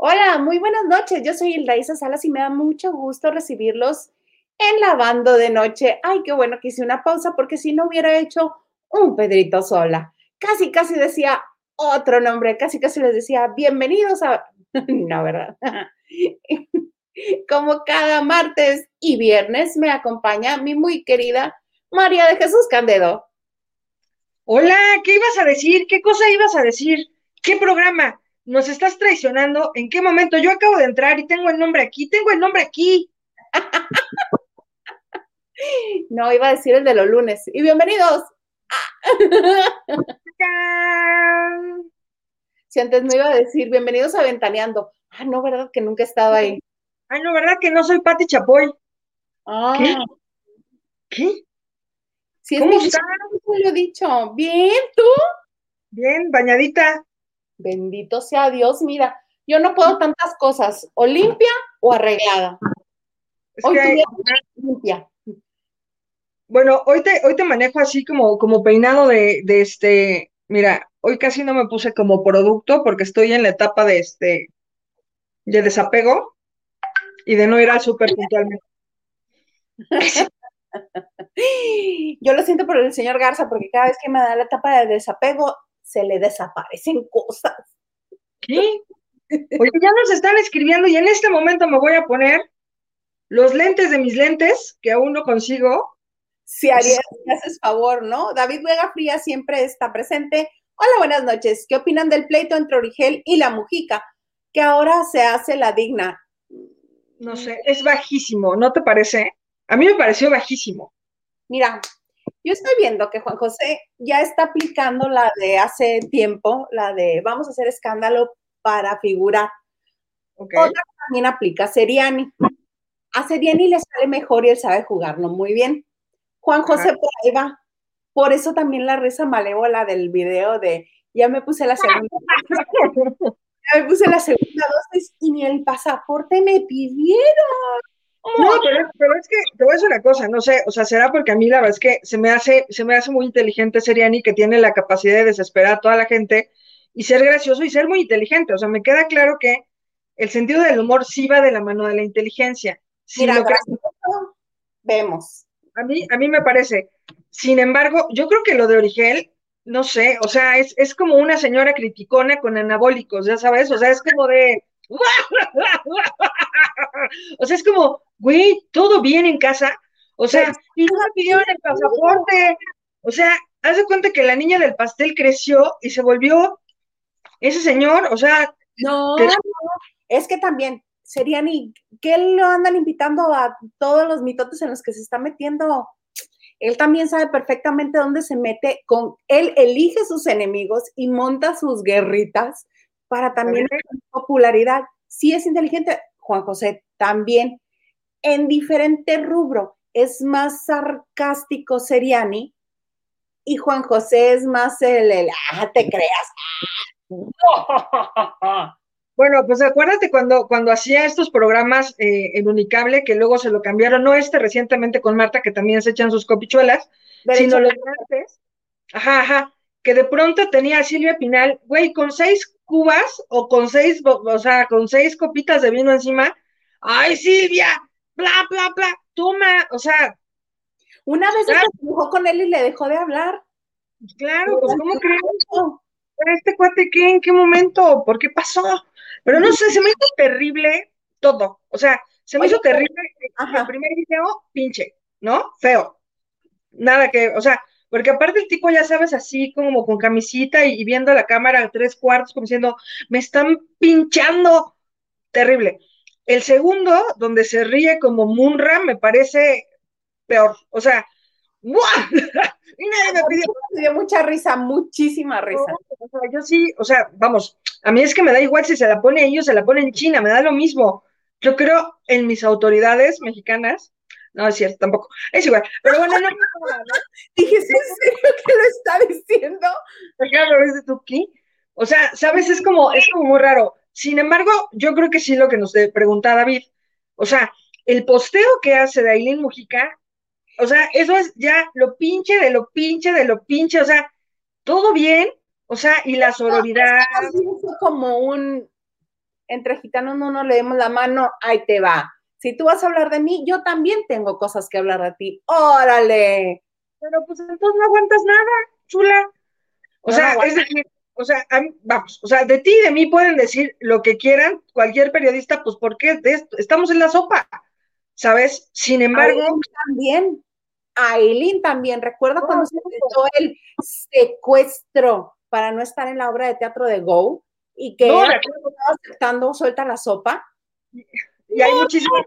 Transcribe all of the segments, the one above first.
Hola, muy buenas noches. Yo soy Hilda Salas y me da mucho gusto recibirlos en Lavando de Noche. Ay, qué bueno que hice una pausa porque si no hubiera hecho un Pedrito sola. Casi, casi decía otro nombre, casi, casi les decía bienvenidos a... no, ¿verdad? Como cada martes y viernes me acompaña mi muy querida María de Jesús Candedo. Hola, ¿qué ibas a decir? ¿Qué cosa ibas a decir? ¿Qué programa? Nos estás traicionando. ¿En qué momento? Yo acabo de entrar y tengo el nombre aquí, tengo el nombre aquí. no, iba a decir el de los lunes. Y bienvenidos. si antes no iba a decir bienvenidos a Ventaneando. Ah, no, ¿verdad? Que nunca he estado ahí. Ah, no, ¿verdad? Que no soy Pati Chapoy. Ah. ¿Qué? ¿Qué? ¿Cómo estás? Lo he dicho. Bien, ¿tú? Bien, bañadita. Bendito sea Dios, mira, yo no puedo tantas cosas, o limpia o arreglada. hoy limpia. Bueno, hoy te, hoy te manejo así como, como peinado de, de este, mira, hoy casi no me puse como producto porque estoy en la etapa de este, de desapego y de no ir al súper puntualmente. Yo lo siento por el señor Garza porque cada vez que me da la etapa de desapego se le desaparecen cosas. ¿Qué? Oye, ya nos están escribiendo y en este momento me voy a poner los lentes de mis lentes, que aún no consigo. Si Ariel, me haces favor, ¿no? David Vega Fría siempre está presente. Hola, buenas noches. ¿Qué opinan del pleito entre Origel y la Mujica? Que ahora se hace la digna. No sé, es bajísimo, ¿no te parece? A mí me pareció bajísimo. Mira, yo estoy viendo que Juan José ya está aplicando la de hace tiempo, la de vamos a hacer escándalo para figurar. Otra también aplica Seriani. A Seriani le sale mejor y él sabe jugarlo muy bien. Juan José por ahí va. Por eso también la risa malévola del video de ya me puse la segunda. ya me puse la segunda dosis y ni el pasaporte me pidieron. No, pero, es que te voy a decir una cosa, no sé, o sea, será porque a mí la verdad es que se me hace, se me hace muy inteligente Seriani que tiene la capacidad de desesperar a toda la gente y ser gracioso y ser muy inteligente. O sea, me queda claro que el sentido del humor sí va de la mano de la inteligencia. Mira, vemos. A mí, a mí me parece. Sin embargo, yo creo que lo de Origel, no sé, o sea, es, es como una señora criticona con anabólicos, ya sabes, o sea, es como de o sea, es como, güey, todo bien en casa. O sea, y no pidieron el pasaporte. O sea, haz de cuenta que la niña del pastel creció y se volvió ese señor, o sea. No, es que también serían y que lo andan invitando a todos los mitotes en los que se está metiendo. Él también sabe perfectamente dónde se mete con él elige sus enemigos y monta sus guerritas para también popularidad. Sí es inteligente, Juan José también. En diferente rubro, es más sarcástico Seriani y Juan José es más el, el ah, te creas. Bueno, pues acuérdate cuando, cuando hacía estos programas eh, en Unicable, que luego se lo cambiaron, no este recientemente con Marta, que también se echan sus copichuelas, sino los antes, ajá, ajá, que de pronto tenía a Silvia Pinal, güey, con seis cubas o con seis, o sea, con seis copitas de vino encima. ¡Ay, Silvia! ¡Bla, bla, bla! Toma, o sea. Una vez se dibujó con él y le dejó de hablar. Claro, pues, ¿cómo crees? ¿Este cuate qué? ¿En qué momento? ¿Por qué pasó? Pero no sé, se me hizo terrible todo. O sea, se me hizo terrible el primer video, pinche, ¿no? Feo. Nada que, o sea, porque aparte el tipo, ya sabes, así como con camisita y, viendo la cámara a tres cuartos, como diciendo, me están pinchando. Terrible. El segundo, donde se ríe como Munra, me parece peor. O sea, ¡buah! y nadie me pidió. Me dio mucha risa, muchísima risa. o sea, yo sí, o sea, vamos, a mí es que me da igual si se la pone ellos, se la pone en China, me da lo mismo. Yo creo en mis autoridades mexicanas no, es cierto, tampoco. Es igual. Pero bueno, no. Dije, ¿es en serio que lo está diciendo? Claro, ¿es de tu? O sea, ¿sabes? Es como, es como muy raro. Sin embargo, yo creo que sí lo que nos pregunta David. O sea, el posteo que hace de Aileen Mujica, o sea, eso es ya lo pinche de lo pinche de lo pinche, o sea, todo bien, o sea, y la sororidad. como un entre gitanos no nos leemos la mano, ahí te va. Si tú vas a hablar de mí, yo también tengo cosas que hablar de ti. Órale. Pero pues entonces no aguantas nada, chula. O sea, es decir, o sea, vamos, o sea, de ti y de mí pueden decir lo que quieran, cualquier periodista, pues porque estamos en la sopa, ¿sabes? Sin embargo. Aileen también, Aileen también, recuerda cuando se hizo el secuestro para no estar en la obra de teatro de Go y que no, estaba aceptando suelta la sopa. Y hay muchísimas,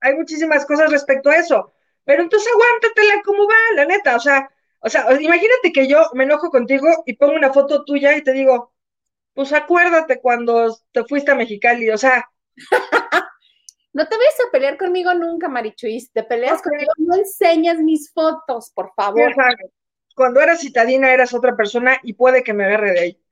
hay muchísimas cosas respecto a eso. Pero entonces aguántatela como va, la neta, o sea, o sea, imagínate que yo me enojo contigo y pongo una foto tuya y te digo, pues acuérdate cuando te fuiste a Mexicali, o sea. no te vayas a pelear conmigo nunca, Marichuis. Te peleas conmigo, no enseñas mis fotos, por favor. Cuando eras citadina eras otra persona y puede que me agarre de ahí.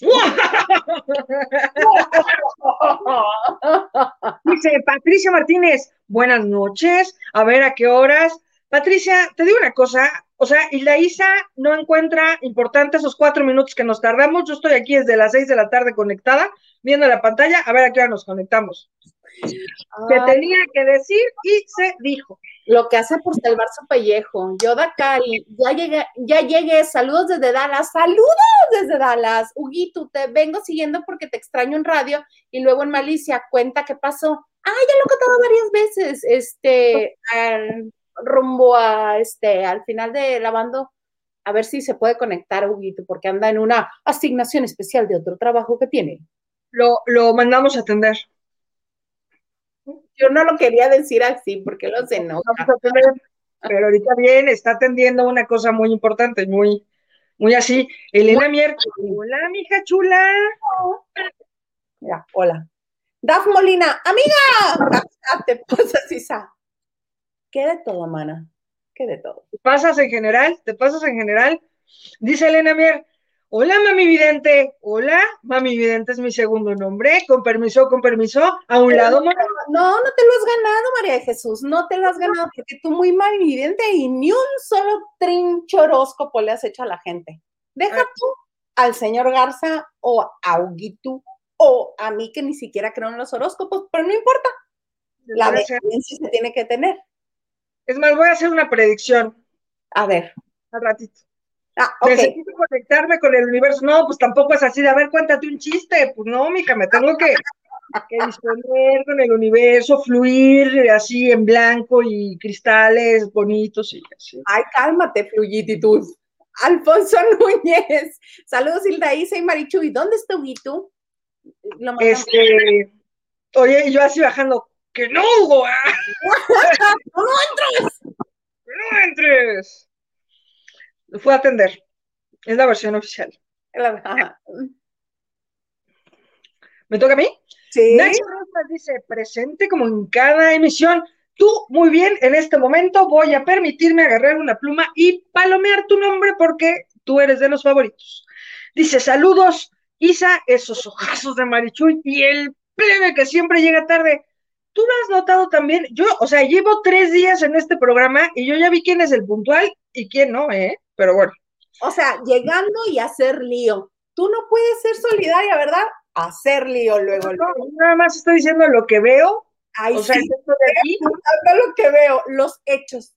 Dice Patricia Martínez, buenas noches, a ver a qué horas. Patricia, te digo una cosa, o sea, y la Isa no encuentra importante esos cuatro minutos que nos tardamos. Yo estoy aquí desde las seis de la tarde conectada, viendo la pantalla, a ver a qué hora nos conectamos. Se tenía que decir y se dijo. Lo que hace por salvar su pellejo. Yoda Cali, ya llegué, ya llegué, saludos desde Dallas, saludos desde Dallas. Huguito, te vengo siguiendo porque te extraño en radio y luego en Malicia, cuenta qué pasó. Ah, ya lo he contado varias veces, este, rumbo a este, al final de lavando, a ver si se puede conectar, Huguito, porque anda en una asignación especial de otro trabajo que tiene. Lo, lo mandamos a atender. Yo no lo quería decir así, porque lo sé, no. Pero ahorita bien, está atendiendo una cosa muy importante, muy, muy así. Elena Mier, hola, mija chula. Ya, hola. Daf Molina, amiga. Ah, te pasas, Isa. ¿Qué de todo, mana? ¿Qué de todo? ¿Te pasas en general? ¿Te pasas en general? Dice Elena Mier, hola mami vidente, hola, mami vidente es mi segundo nombre, con permiso, con permiso, a un lado. No, no, no te lo has ganado, María de Jesús, no te lo has ganado, porque tú muy mami vidente y ni un solo trincho horóscopo le has hecho a la gente. Deja tú al señor Garza o a Huguito o a mí que ni siquiera creo en los horóscopos, pero no importa. La experiencia se tiene que tener. Es más, voy a hacer una predicción. A ver. Al ratito. Ah, Necesito conectarme con el universo. No, pues tampoco es así de, a ver, cuéntate un chiste. Pues no, mija, me tengo que, disponer con el universo, fluir así en blanco y cristales bonitos y así. Ay, cálmate, fluyiditud. Alfonso Núñez. Saludos, Hilda Isa y Marichu. ¿Y dónde está Huguito? Este, oye, y yo así bajando, que no, Hugo. ¡No entres! ¡Que no entres! Lo fue a atender. Es la versión oficial. ¿Me toca a mí? Sí. Nacho Rosas dice, presente como en cada emisión. Tú, muy bien, en este momento voy a permitirme agarrar una pluma y palomear tu nombre porque tú eres de los favoritos. Dice, saludos, Isa, esos ojazos de Marichuy y el plebe que siempre llega tarde tú lo has notado también. Yo, o sea, llevo tres días en este programa y yo ya vi quién es el puntual y quién no, ¿eh? Pero bueno. O sea, llegando y hacer lío. Tú no puedes ser solidaria, ¿verdad? Hacer lío luego. No, nada más estoy diciendo lo que veo. Ay, o sea, sí, esto de aquí. lo que veo, los hechos.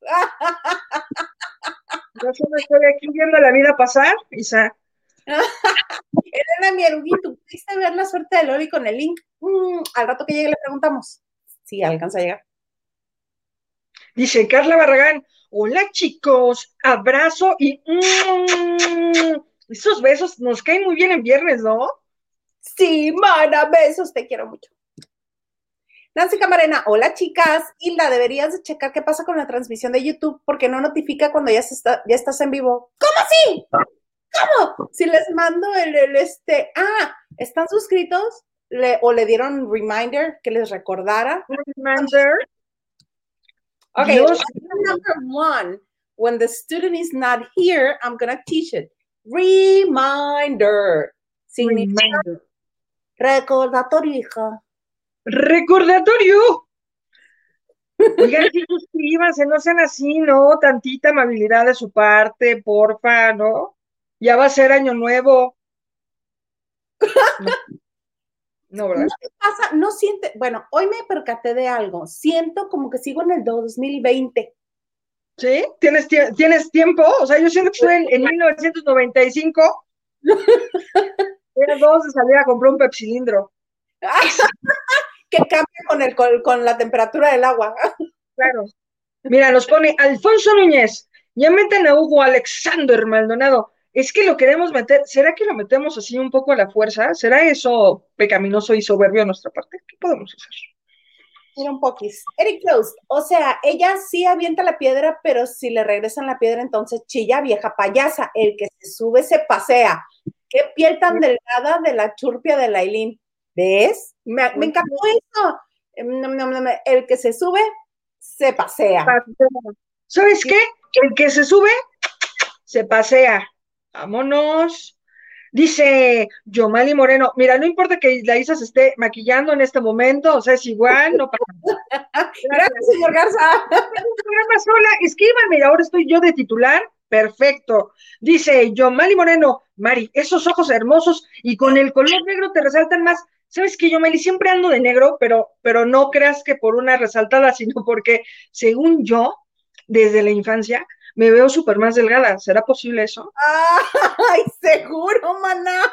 Yo solo estoy aquí viendo la vida pasar, Isa. Elena, mi eruguito, ¿pudiste ver la suerte de Lori con el link? Mm, al rato que llegue le preguntamos si alcanza a llegar. Dice Carla Barragán, hola chicos, abrazo y mm, esos besos nos caen muy bien en viernes, ¿no? Sí, mana, besos, te quiero mucho. Nancy Camarena, hola chicas, Hilda, deberías de checar qué pasa con la transmisión de YouTube porque no notifica cuando ya, está, ya estás en vivo. ¿Cómo así? ¿Cómo? Si les mando el, el este, ah, ¿están suscritos? le, o le dieron reminder que les recordara. Reminder. Okay, number one. When the student is not here, I'm going to teach it. Reminder. Reminder. Recordatorio, hija. Recordatorio. Oigan, sí, suscríbanse, no sean así, ¿no? Tantita amabilidad de su parte, porfa, ¿no? Ya va a ser año nuevo. No, ¿verdad? ¿No pasa? No siente, bueno, hoy me percaté de algo. Siento como que sigo en el 2020. ¿Sí? ¿Tienes, ¿Tienes tiempo? O sea, yo siento que estoy en, en 1995. Era dos de salir a comprar un pepsilindro. que cambia con, el, con, la temperatura del agua. claro. Mira, nos pone Alfonso Núñez. Ya meten a Hugo Alexander Maldonado. Es que lo queremos meter. ¿Será que lo metemos así un poco a la fuerza? ¿Será eso pecaminoso y soberbio a nuestra parte? ¿Qué podemos hacer? Mira un poquis. Eric Close, o sea, ella sí avienta la piedra, pero si le regresan la piedra, entonces chilla, vieja payasa. El que se sube se pasea. Qué piel tan delgada de la churpia de Lailín. ¿Ves? Me, encantó eso. Em, el que se sube se pasea. ¿Sabes qué? El que se sube se pasea. Vámonos. Dice Yomali Moreno, mira, no importa que la Isa se esté maquillando en este momento, o sea, es igual, no pasa nada. Gracias, señor Garza. sola, escríbanme, ahora estoy yo de titular, perfecto. Dice Yomali Moreno, Mari, esos ojos hermosos y con el color negro te resaltan más. Sabes que Yomali siempre ando de negro, pero, pero no creas que por una resaltada, sino porque, según yo, desde la infancia, me veo súper más delgada. ¿Será posible eso? Ay, seguro, maná.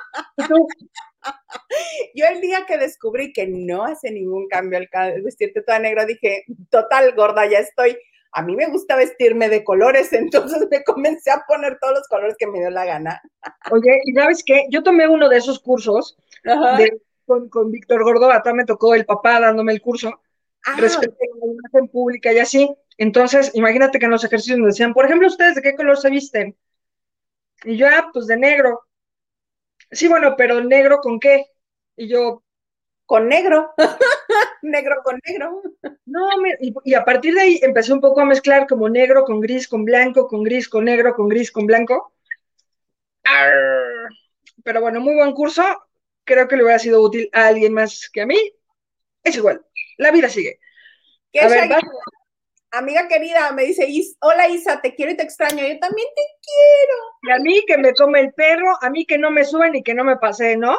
Yo el día que descubrí que no hace ningún cambio al vestirte toda negra, dije, total, gorda, ya estoy. A mí me gusta vestirme de colores, entonces me comencé a poner todos los colores que me dio la gana. Oye, ¿y sabes qué? Yo tomé uno de esos cursos con, con Víctor Gordo, acá me tocó el papá dándome el curso ah, respecto a la imagen pública y así. Entonces, imagínate que en los ejercicios nos decían, por ejemplo, ¿ustedes de qué color se visten? Y yo, ah, pues de negro. Sí, bueno, pero negro con qué? Y yo, con negro, negro con negro. No, y, a partir de ahí empecé un poco a mezclar como negro con gris, con blanco, con gris, con negro, con gris, con blanco. Pero bueno, muy buen curso. Creo que le hubiera sido útil a alguien más que a mí. Es igual, la vida sigue. a ver, Amiga querida, me dice, hola Isa, te quiero y te extraño. Yo también te quiero. Y a mí que me come el perro, a mí que no me suben y que no me pase, ¿no?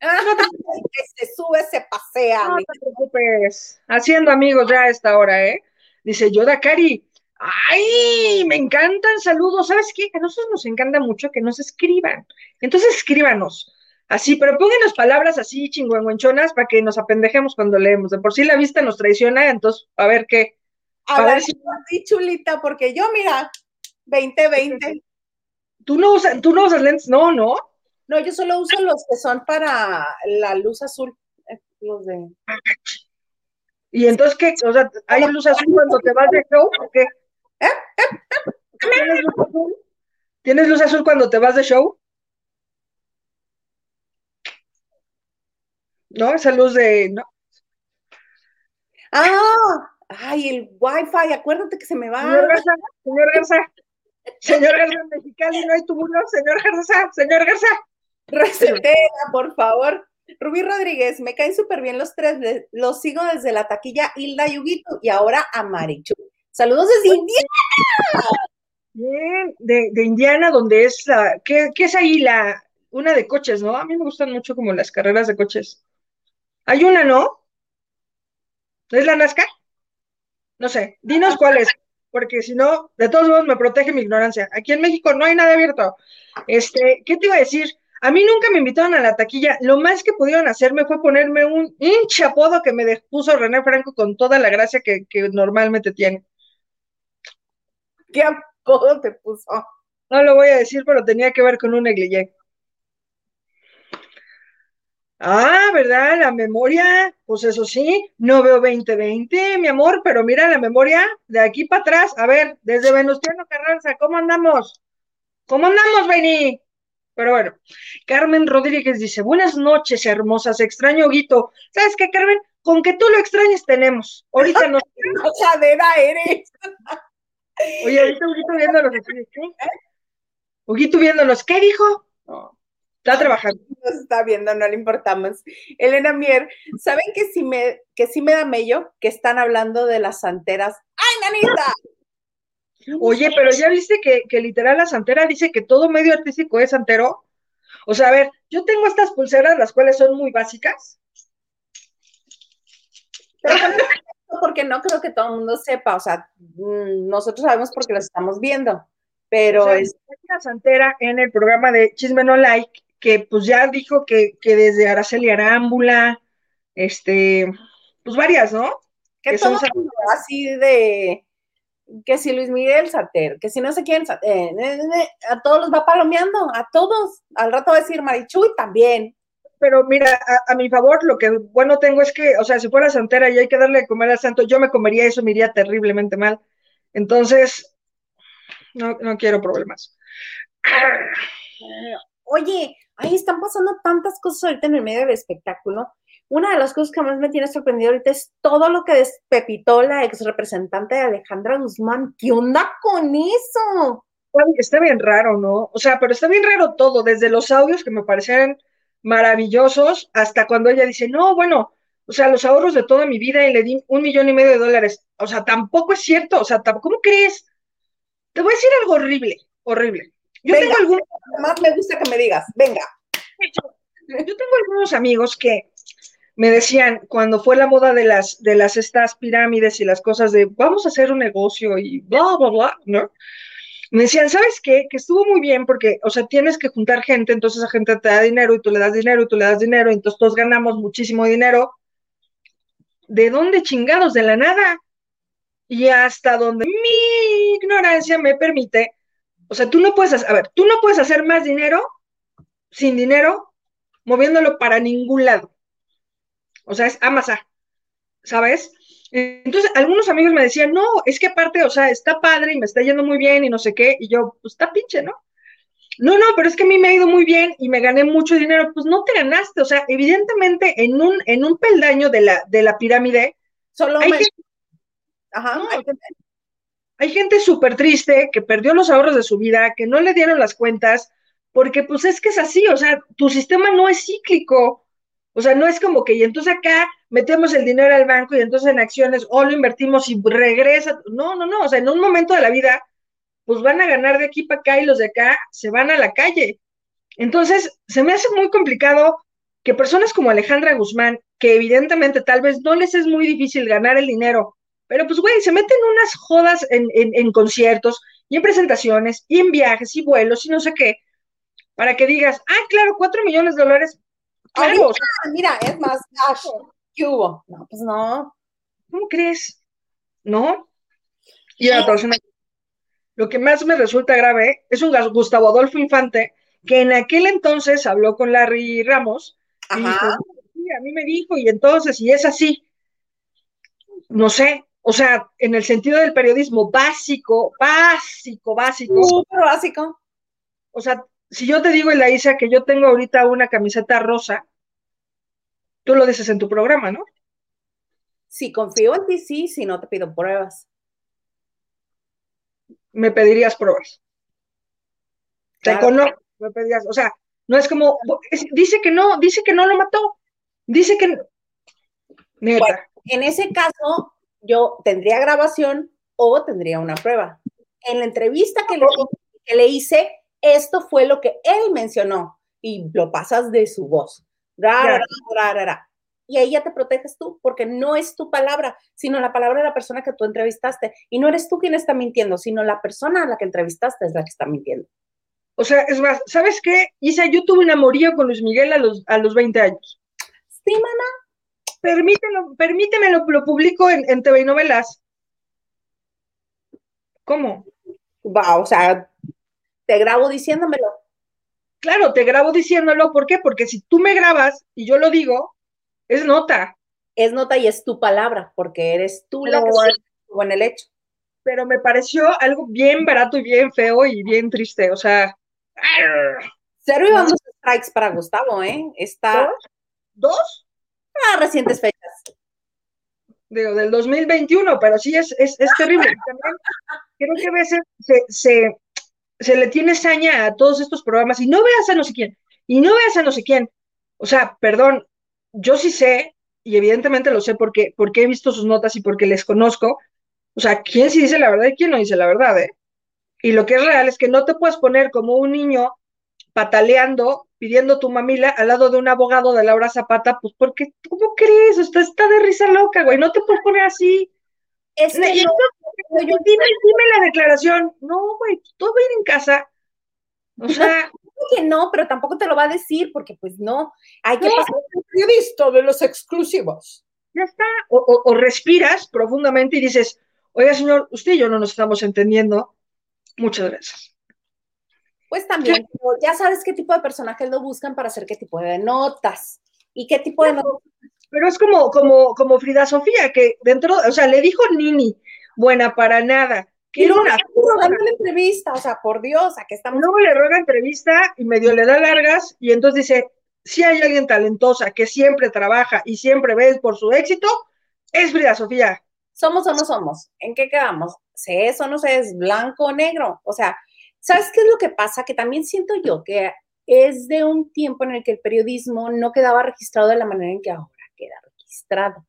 no te que se sube, se pasea. No te preocupes. Haciendo amigos ya a esta hora, ¿eh? Dice Yoda Cari. ¡Ay! Me encantan saludos. ¿Sabes qué? A nosotros nos encanta mucho que nos escriban. Entonces escríbanos. Así, pero pónganos palabras así chingüengüenchonas para que nos apendejemos cuando leemos. De por sí la vista nos traiciona, entonces, a ver qué. A, ver, si... chulita, porque yo, mira, 2020. ¿Tú no, usas, ¿Tú no usas lentes? No, no. No, yo solo uso los que son para la luz azul. Eh, los de. ¿Y entonces qué? O sea, ¿hay luz azul cuando te vas de show o qué? ¿Eh? ¿Tienes luz azul? ¿Tienes luz azul cuando te vas de show? ¿No? Esa luz de. ¿no? Ah, Ay, el wifi, acuérdate que se me va. Señor Garza, señor Garza, señor Garza Mexicali, no hay tubulos, señor Garza, señor Garza. Recetera, por favor. Rubí Rodríguez, me caen súper bien los tres, los sigo desde la taquilla Hilda Yuguito y ahora a Marichu. Saludos desde Indiana. Bien, de, de Indiana, donde es la, ¿qué, ¿qué, es ahí la, una de coches, no? A mí me gustan mucho como las carreras de coches. Hay una, ¿no? ¿Es la NASCAR? No sé, dinos cuál es, porque si no, de todos modos me protege mi ignorancia. Aquí en México no hay nada abierto. Este, ¿qué te iba a decir? A mí nunca me invitaron a la taquilla. Lo más que pudieron hacerme fue ponerme un hinchapodo que me puso René Franco con toda la gracia que, normalmente tiene. ¿Qué apodo te puso? No lo voy a decir, pero tenía que ver con un negligé. Ah, ¿verdad? La memoria, pues eso sí, no veo 2020, mi amor, pero mira la memoria de aquí para atrás. A ver, desde Venustiano Carranza, ¿cómo andamos? ¿Cómo andamos, Beni? Pero bueno, Carmen Rodríguez dice, buenas noches, hermosas, extraño Guito. ¿Sabes qué, Carmen? Con que tú lo extrañes tenemos. Ahorita no. Chadera eres. Oye, ahorita Huguito viéndolos, ¿qué? Huguito viéndolos, ¿qué dijo? No. Está trabajando. Nos está viendo, no le importamos. Elena Mier, ¿saben que sí me, que sí me da mello que están hablando de las santeras? ¡Ay, nanita! Oye, pero ya viste que, que literal la santera dice que todo medio artístico es santero. O sea, a ver, yo tengo estas pulseras, las cuales son muy básicas, porque no creo que todo el mundo sepa, o sea, mm, nosotros sabemos porque los estamos viendo, pero es una santera en el programa de Chisme No Like que pues ya dijo que, que desde Araceli Arámbula, este, pues varias, ¿no? Que, son así de que si Luis Miguel Sater, que si no sé quién, eh, a todos los va palomeando, a todos. Al rato va a decir Marichuy también. Pero mira, a, mi favor, lo que bueno tengo es que, o sea, si fuera santera y hay que darle de comer al santo, yo me comería eso, me iría terriblemente mal. Entonces, no, no quiero problemas. Oye, ahí están pasando tantas cosas ahorita en el medio del espectáculo una de las cosas que más me tiene sorprendido ahorita es todo lo que despepitó la ex representante de Alejandra Guzmán. ¿Qué onda con eso? Está bien raro, ¿no? O sea, pero está bien raro todo, desde los audios que me parecieron maravillosos hasta cuando ella dice, no, bueno, o sea, los ahorros de toda mi vida y le di un millón y medio de dólares. O sea, tampoco es cierto, o sea, ¿cómo crees? Te voy a decir algo horrible, horrible. Yo tengo algunos... Más me gusta que me digas, venga. yo tengo algunos amigos que me decían, cuando fue la moda de las, de las estas pirámides y las cosas de vamos a hacer un negocio y bla, bla, bla, ¿no? Me decían, ¿sabes qué? Que estuvo muy bien porque, o sea, tienes que juntar gente, entonces esa gente te da dinero y tú le das dinero y tú le das dinero, y entonces todos ganamos muchísimo dinero. ¿De dónde chingados? De la nada. Y hasta donde mi ignorancia me permite, o sea, tú no puedes, hacer, a ver, tú no puedes hacer más dinero sin dinero moviéndolo para ningún lado. O sea, es Amazon, ¿sabes? Entonces, algunos amigos me decían, no, es que aparte, o sea, está padre y me está yendo muy bien y no sé qué, y yo, pues está pinche, ¿no? No, no, pero es que a mí me ha ido muy bien y me gané mucho dinero. Pues no te ganaste, o sea, evidentemente en un, en un peldaño de la, de la pirámide, solo hay gente, Ajá, hay gente súper triste que perdió los ahorros de su vida, que no le dieron las cuentas, porque pues es que es así, o sea, tu sistema no es cíclico. O sea, no es como que, y entonces acá metemos el dinero al banco y entonces en acciones o lo invertimos y regresa. No, no, no. O sea, en un momento de la vida, pues van a ganar de aquí para acá y los de acá se van a la calle. Entonces, se me hace muy complicado que personas como Alejandra Guzmán, que evidentemente tal vez no les es muy difícil ganar el dinero, pero pues, güey, se meten unas jodas en, en, en conciertos y en presentaciones y en viajes y vuelos y no sé qué, para que digas, ah, claro, cuatro millones de dólares Claro. mira, es más, ¿qué hubo? No, pues no. ¿Cómo crees? ¿No? Y la persona, lo que más me resulta grave es un Gustavo Adolfo Infante, que en aquel entonces habló con Larry Ramos y dijo, sí, a mí me dijo, y entonces, y es así. No sé, o sea, en el sentido del periodismo básico, básico, básico. Súper básico. O sea, si yo te digo, Elaisa, que yo tengo ahorita una camiseta rosa, tú lo dices en tu programa, ¿no? Si confío en ti, sí, si no te pido pruebas. Me pedirías pruebas. Te conozco, me pedirías, o sea, no es como, dice que no, dice que no lo mató, dice que... Neta. en ese caso, yo tendría grabación o tendría una prueba. En la entrevista que le, que le hice, esto fue lo que él mencionó y lo pasas de su voz. y ahí ya te proteges tú, porque no es tu palabra, sino la palabra de la persona que tú entrevistaste. Y no eres tú quien está mintiendo, sino la persona a la que entrevistaste es la que está mintiendo. O sea, es más, ¿sabes qué? Isa, yo tuve un amorío con Luis Miguel a los, a los 20 años. Sí, mamá. Permítelo, permíteme, lo, lo publico en, en TV y novelas. ¿Cómo? Va, o sea, te grabo diciéndomelo. Claro, te grabo diciéndolo, ¿por qué? Porque si tú me grabas y yo lo digo, es nota. Es nota y es tu palabra, porque eres tú la que estuvo en el hecho. Pero me pareció algo bien barato y bien feo y bien triste, o sea. Cero y vamos strikes para Gustavo, ¿eh? Está. ¿Dos? ¿Dos? Ah, recientes fechas. Digo, del 2021, pero sí es, es, es terrible. También creo que a veces se, se, se le tiene saña a todos estos programas y no veas a no sé quién, y no veas a no sé quién. O sea, perdón, yo sí sé, y evidentemente lo sé porque, porque he visto sus notas y porque les conozco, o sea, quién sí dice la verdad y quién no dice la verdad, ¿eh? Y lo que es real es que no te puedes poner como un niño pataleando pidiendo tu mamila al lado de un abogado de Laura Zapata, pues porque, ¿cómo crees? Usted está de risa loca, güey, no te puedes poner así. Es que dime, dime la declaración. No, güey, todo va a ir en casa. O sea. que no, pero tampoco te lo va a decir, porque pues no. Hay que pasar el periodista de los exclusivos. Ya está. O, respiras profundamente y dices, oiga, señor, usted y yo no nos estamos entendiendo. Muchas gracias. Pues también, ya sabes qué tipo de personajes lo buscan para hacer qué tipo de notas. ¿Y qué tipo de notas? Pero es como, como, como Frida Sofía, que dentro, o sea, le dijo Nini, buena para nada. Quiero una rogando la entrevista, o sea, por Dios, a que estamos. Luego le roga entrevista y medio le da largas, y entonces dice: si hay alguien talentosa que siempre trabaja y siempre ve por su éxito, es Frida Sofía. ¿Somos o no somos? ¿En qué quedamos? ¿Se es o no se es? ¿Blanco o negro? O sea, ¿sabes qué es lo que pasa? Que también siento yo que es de un tiempo en el que el periodismo no quedaba registrado de la manera en que ahora queda registrado.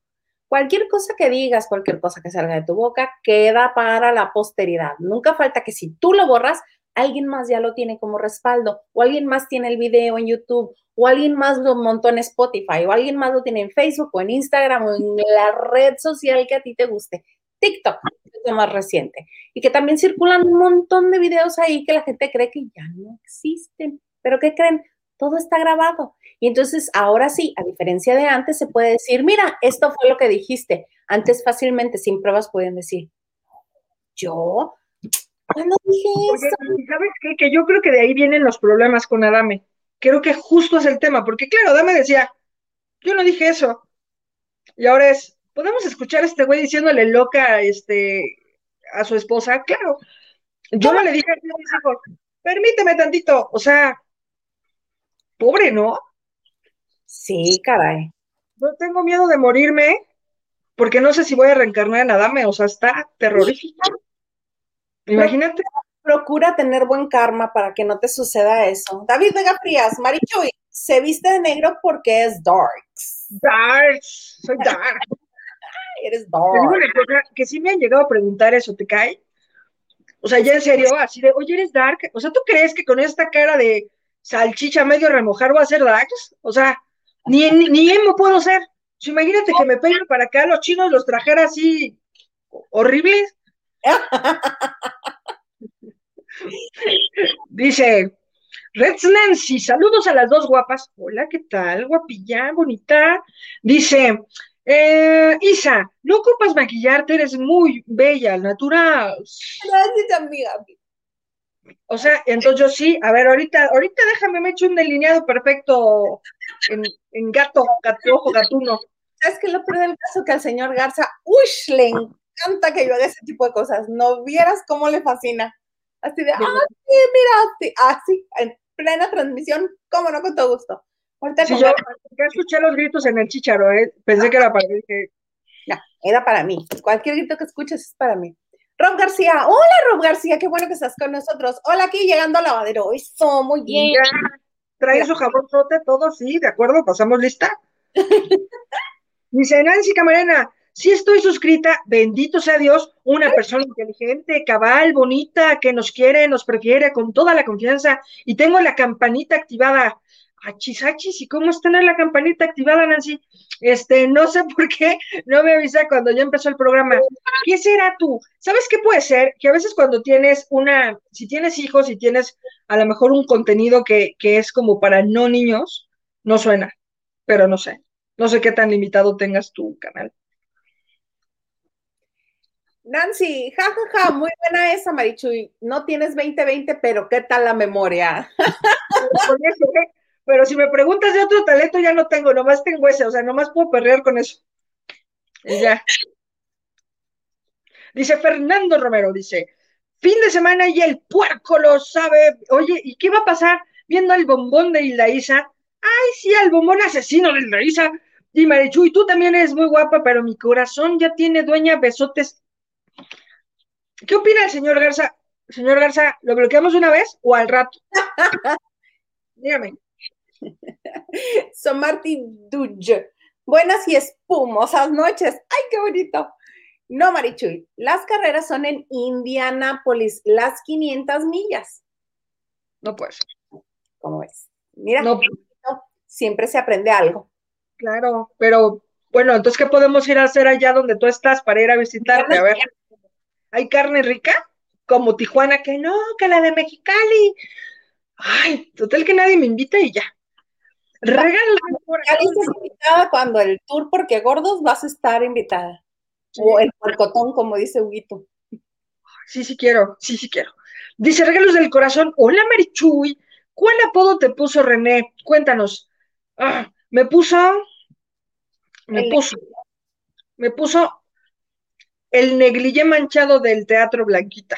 Cualquier cosa que digas, cualquier cosa que salga de tu boca, queda para la posteridad. Nunca falta que si tú lo borras, alguien más ya lo tiene como respaldo, o alguien más tiene el video en YouTube, o alguien más lo montó en Spotify, o alguien más lo tiene en Facebook, o en Instagram, o en la red social que a ti te guste. TikTok es lo más reciente. Y que también circulan un montón de videos ahí que la gente cree que ya no existen. Pero ¿qué creen? Todo está grabado. Y entonces ahora sí, a diferencia de antes, se puede decir, mira, esto fue lo que dijiste. Antes fácilmente, sin pruebas, pueden decir, yo, ¿cuándo dije eso? ¿Sabes qué? Que yo creo que de ahí vienen los problemas con Adame. Creo que justo es el tema, porque claro, Adame decía, yo no dije eso. Y ahora es, ¿podemos escuchar a este güey diciéndole loca este, a su esposa? Claro. Yo no le dije, permíteme tantito, o sea, pobre, ¿no? Sí, caray. Yo tengo miedo de morirme porque no sé si voy a reencarnar en Adame, o sea, está terrorífico. Imagínate. Procura tener buen karma para que no te suceda eso. David Vega Frías, Marichuy, se viste de negro porque es darks. Darks, soy dark. Eres dark. que sí me han llegado a preguntar eso, ¿te cae? O sea, ya en serio, así de, oye, eres dark. O sea, ¿tú crees que con esta cara de salchicha medio remojar voy a ser darks? O sea, ni, ni, ni emo puedo ser. imagínate que me peino para acá, los chinos los trajera así horribles. Dice, Red Nancy, saludos a las dos guapas. Hola, ¿qué tal? Guapilla, bonita. Dice, eh, Isa, no ocupas maquillarte, eres muy bella, natural. Gracias, amiga. O sea, entonces yo sí, a ver, ahorita, ahorita déjame, me echo un delineado perfecto en, gato, gato, gatuno. ¿Sabes qué lo peor del caso? Que al señor Garza, uy, le encanta que yo haga ese tipo de cosas. No vieras cómo le fascina. Así de, ah, sí, mira, así, en plena transmisión, cómo no, con todo gusto. Ahorita sí, yo escuché los gritos en el chicharo, ¿eh? pensé que era para mí. No, era para mí. Cualquier grito que escuches es para mí. Rob García, hola Rob García, qué bueno que estás con nosotros. Hola, aquí llegando al lavadero. Eso, muy bien. trae su jabón todo, sí, de acuerdo, pasamos lista. Dice Nancy Camarena, sí estoy suscrita, bendito sea Dios, una persona inteligente, cabal, bonita, que nos quiere, nos prefiere con toda la confianza y tengo la campanita activada achis, achis, ¿y cómo está en la campanita activada, Nancy? Este, no sé por qué no me avisa cuando ya empezó el programa. ¿Qué será tú? ¿Sabes qué puede ser? Que a veces cuando tienes una, si tienes hijos y tienes a lo mejor un contenido que, que es como para no niños, no suena, pero no sé. No sé qué tan limitado tengas tu canal. Nancy, jajaja, ja, ja, muy buena esa, Marichuy. No tienes 2020, pero ¿qué tal la memoria? Pero si me preguntas de otro talento, ya no tengo, nomás tengo ese, o sea, nomás puedo perrear con eso. Y ya. Dice Fernando Romero, dice, fin de semana y el puerco lo sabe. Oye, ¿y qué va a pasar viendo el bombón de Hildaísa? Ay, sí, al bombón asesino de Hildaísa. Y Marichuy, tú también eres muy guapa, pero mi corazón ya tiene dueña besotes. ¿Qué opina el señor Garza? Señor Garza, ¿lo bloqueamos una vez o al rato? Dígame. Son Martín Duj. Buenas y espumosas noches. ¡Ay, qué bonito! No, Marichuy, las carreras son en Indianápolis, las 500 millas. No puede ¿Cómo es? Mira, siempre se aprende algo. Claro, pero bueno, entonces, ¿qué podemos ir a hacer allá donde tú estás para ir a visitarte? A ver, ¿hay carne rica? Como Tijuana, que no, que la de Mexicali. Ay, total que nadie me invita y ya. Regalos invitada cuando el tour Porque Gordos vas a estar invitada. O el porcotón, como dice Huguito. Sí, sí quiero, sí, sí quiero. Dice Regalos del Corazón, hola Marichuy, ¿cuál apodo te puso René? Cuéntanos. Ah, me puso, me puso, me puso el negligé manchado del Teatro Blanquita.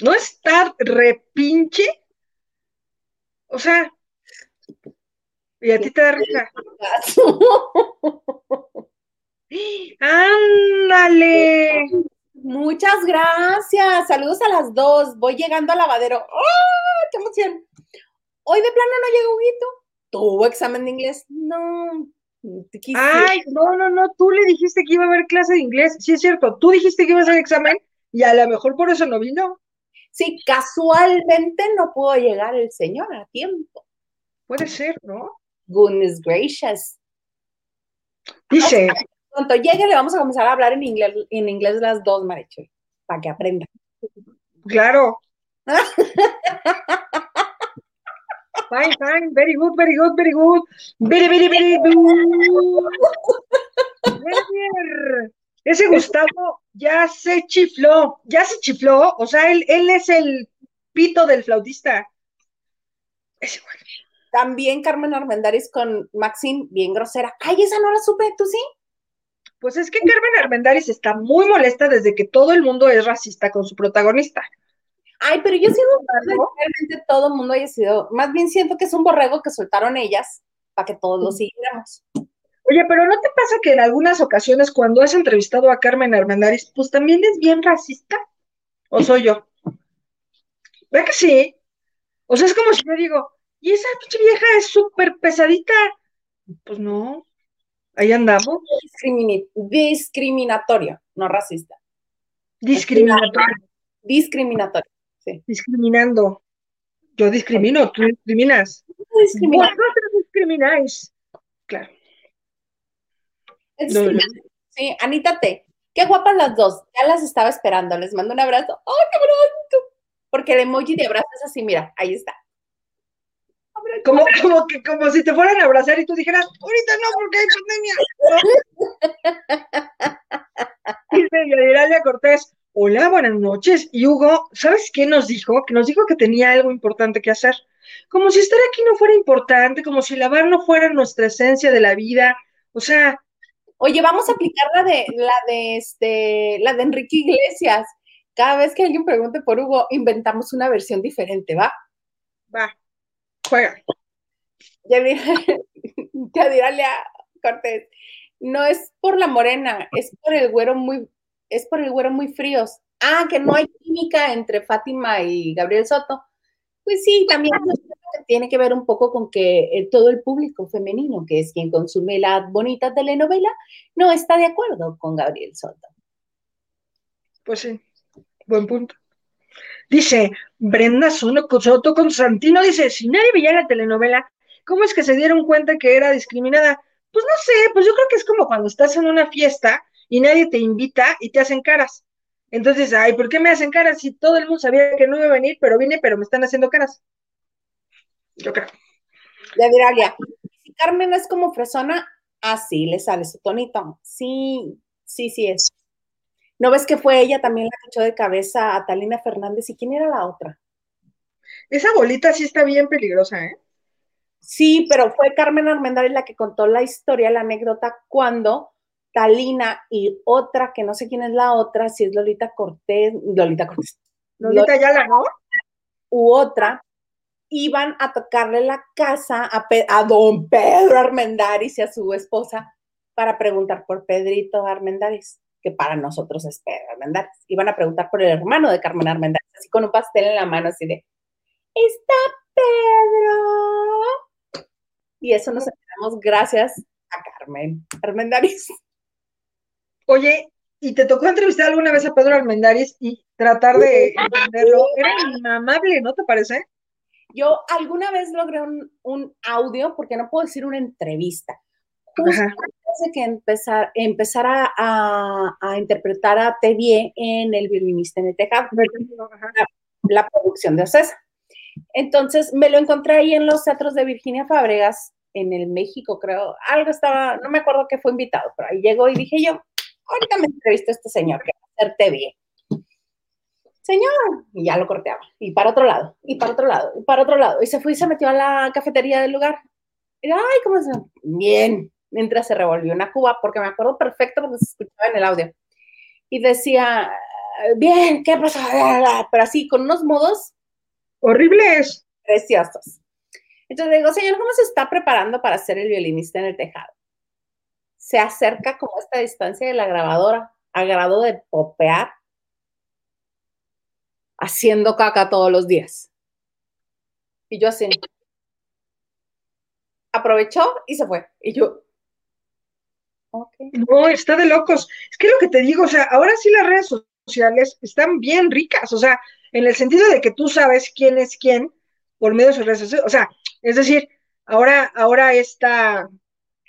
¿No estar repinche? O sea, y a ti te da risa. ¡Ándale! Muchas gracias. Saludos a las dos. Voy llegando al lavadero. ¡Ah! ¡Qué emoción! Hoy de plano no llegó Huguito. ¿Tuvo examen de inglés? No. Ay, no, no, no. Tú le dijiste que iba a haber clase de inglés. Sí, es cierto. Tú dijiste que iba a hacer examen y a lo mejor por eso no vino. Sí, casualmente no pudo llegar el señor a tiempo. Puede ser, ¿no? Goodness gracious. Dice. Cuando llegue le vamos a comenzar a hablar en inglés, en inglés las dos, Marichuy, para que aprenda. Claro. fine, fine, very good, very good, very good. Very, very, very good. Ese Gustavo ya se chifló, ya se chifló, o sea, él, él es el pito del flautista. Es igual. También Carmen Armendáriz con Maxine, bien grosera. Ay, esa no la supe, ¿tú sí? Pues es que Carmen Armendáriz está muy molesta desde que todo el mundo es racista con su protagonista. Ay, pero yo siento que realmente todo el mundo haya sido, más bien siento que es un borrego que soltaron ellas para que todos lo siguiéramos. Oye, pero ¿no te pasa que en algunas ocasiones cuando has entrevistado a Carmen Armendáriz, pues también es bien racista? ¿O soy yo? ¿Ve que sí? O sea, es como si yo digo, y esa pinche vieja es súper pesadita. Pues no, ahí andamos. discriminatorio, no racista. Discriminatorio. Discriminatorio, sí. Discriminando. Yo discrimino, tú discriminas. Vosotros discrimináis. Claro. Sí, Anita T. Qué guapas las dos. Ya las estaba esperando. Les mando un abrazo. ¡Ay, qué bonito! Porque el emoji de abrazo es así, mira, ahí está. Como, como, que, como si te fueran a abrazar y tú dijeras, ahorita no, porque hay pandemia. Dice Yadiralia Cortés, hola, buenas noches. Y Hugo, ¿sabes qué nos dijo? Que nos dijo que tenía algo importante que hacer. Como si estar aquí no fuera importante, como si lavar no fuera nuestra esencia de la vida. O sea, Oye, vamos a aplicar la de, la de este, la de Enrique Iglesias. Cada vez que alguien pregunte por Hugo, inventamos una versión diferente, ¿va? Va, juega. Ya, ya dirale a Cortés, no es por la morena, es por el güero muy, es por el güero muy fríos. Ah, que no hay química entre Fátima y Gabriel Soto. Pues sí, también tiene que ver un poco con que eh, todo el público femenino, que es quien consume la bonita telenovela, no está de acuerdo con Gabriel Soto. Pues sí, buen punto. Dice Brenda Soto Constantino, dice, si nadie veía la telenovela, ¿cómo es que se dieron cuenta que era discriminada? Pues no sé, pues yo creo que es como cuando estás en una fiesta y nadie te invita y te hacen caras. Entonces, ay, ¿por qué me hacen caras si todo el mundo sabía que no iba a venir, pero vine, pero me están haciendo caras? Yo creo. De Viralia. Si Carmen es como fresona, así le sale su tonito. Sí, sí, sí es. ¿No ves que fue ella también la que echó de cabeza a Talina Fernández? ¿Y quién era la otra? Esa bolita sí está bien peligrosa, ¿eh? Sí, pero fue Carmen Armendáriz la que contó la historia, la anécdota, cuando Talina y otra, que no sé quién es la otra, si es Lolita Cortés, Lolita Cortés. Lolita Yala, ¿no? U otra, iban a tocarle la casa a, don Pedro Armendáriz y a su esposa para preguntar por Pedrito Armendáriz, que para nosotros es Pedro Armendáriz. Iban a preguntar por el hermano de Carmen Armendáriz, así con un pastel en la mano, así de, ¿está Pedro? Y eso nos enteramos gracias a Carmen Armendáriz. Oye, ¿y te tocó entrevistar alguna vez a Pedro Armendáriz? Y tratar de entenderlo. Era inamable, ¿no te parece? Yo alguna vez logré un, audio, porque no puedo decir una entrevista, justo antes de que empezar, empezara a, interpretar a Tevie en El violinista en el tejado, la, la, producción de Ocesa. Entonces me lo encontré ahí en los teatros de Virginia Fábregas, en el México, creo. Algo estaba, no me acuerdo que fue invitado, pero ahí llegó y dije yo, ahorita me entrevisto a este señor que va a hacer Tevie señor, y ya lo corteaba, y para otro lado, y para otro lado, y para otro lado, y se fue y se metió a la cafetería del lugar. Y, ay, ¿cómo se Bien, mientras se revolvió una cuba, porque me acuerdo perfecto porque se escuchaba en el audio. Y decía, bien, ¿qué pasó? Pero así, con unos modos horribles, preciosos. Entonces digo, señor, ¿cómo se está preparando para ser el violinista en el tejado? Se acerca como a esta distancia de la grabadora, a grado de popear haciendo caca todos los días. Y yo así. Aprovechó y se fue. Y yo. No, está de locos. Es que lo que te digo, o sea, ahora sí las redes sociales están bien ricas, o sea, en el sentido de que tú sabes quién es quién por medio de sus redes sociales. O sea, es decir, ahora, ahora esta,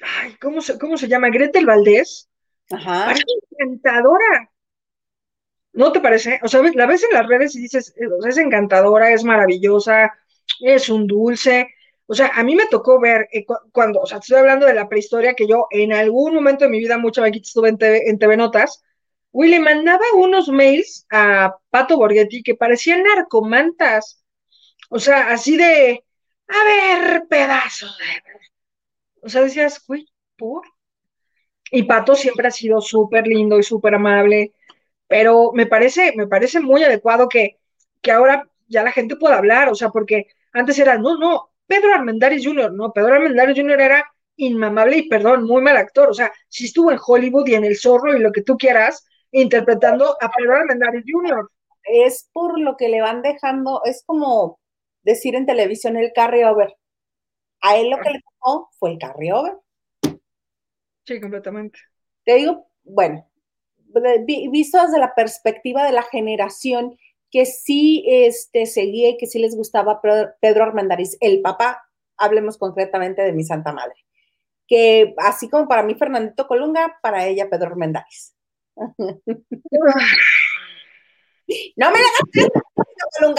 ay, ¿cómo se, cómo se llama? Gretel Valdés. Ajá. Es encantadora. ¿No te parece? O sea, la ves en las redes y dices, eh, es encantadora, es maravillosa, es un dulce. O sea, a mí me tocó ver eh, cuando, o sea, estoy hablando de la prehistoria que yo en algún momento de mi vida, mucho aquí estuve en TV, en TV Notas, Willy mandaba unos mails a Pato Borghetti que parecían narcomantas. O sea, así de, a ver, pedazos O sea, decías, güey, ¿por? Y Pato siempre ha sido súper lindo y súper amable pero me parece, me parece muy adecuado que, que ahora ya la gente pueda hablar, o sea, porque antes era, no, no, Pedro Armendáriz Jr., no, Pedro Armendáriz Jr. era inmamable y, perdón, muy mal actor, o sea, si estuvo en Hollywood y en El Zorro y lo que tú quieras, interpretando a Pedro Armendáriz Jr. Es por lo que le van dejando, es como decir en televisión el carryover. A él lo que le tocó fue el carryover. Sí, completamente. Te digo, bueno, visto desde la perspectiva de la generación que sí este, seguía y que sí les gustaba Pedro Armendariz, el papá, hablemos concretamente de mi Santa Madre, que así como para mí Fernandito Colunga, para ella Pedro Armendariz. no me la.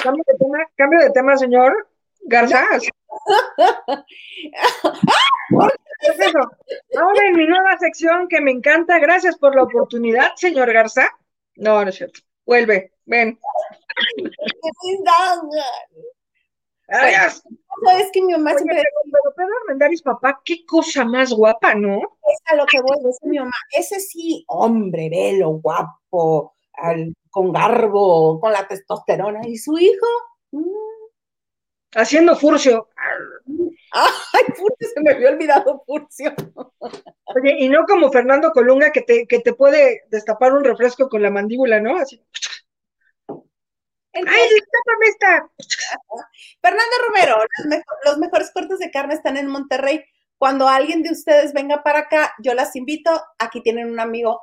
Cambio de tema, cambio de tema señor Garza. es eso? Ahora en mi nueva sección que me encanta, gracias por la oportunidad, señor Garza. No, no es cierto. Vuelve, ven. Adiós. Sabes que mi mamá siempre. Pero Pedro Armendáriz, papá, qué cosa más guapa, ¿no? Es a lo que voy, es mi mamá. Ese sí, hombre, velo, guapo, con garbo, con la testosterona. ¿Y su hijo? Mm. Haciendo furcio. Ay, Furcio, se me había olvidado Furcio. Oye, y no como Fernando Colunga que te, que te puede destapar un refresco con la mandíbula, ¿no? Así. ¡Ay, destápame esta! Fernando Romero, los, mejores cortes de carne están en Monterrey. Cuando alguien de ustedes venga para acá, yo las invito. Aquí tienen un amigo.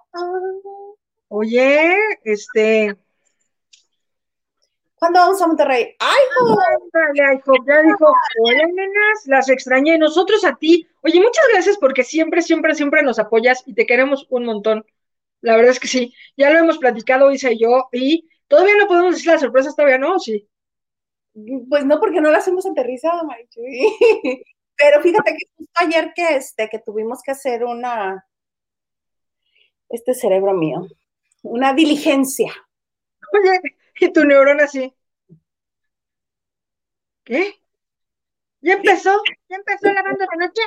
Oye, este, ¿Cuándo vamos a Monterrey? ¡Ay, Ay, Ya dijo, hola, nenas, las extrañé. Nosotros a ti. Oye, muchas gracias porque siempre, siempre, siempre nos apoyas y te queremos un montón. La verdad es que sí. Ya lo hemos platicado, Isa y yo, y todavía no podemos decir las sorpresas, todavía no, sí. Pues no, porque no las hemos aterrizado, Marichu. Pero fíjate que justo ayer que, este, que tuvimos que hacer una, este cerebro mío, una diligencia. Oye, y tu neurona así. ¿Qué? ¿Ya empezó? ¿Ya empezó la banda de noche?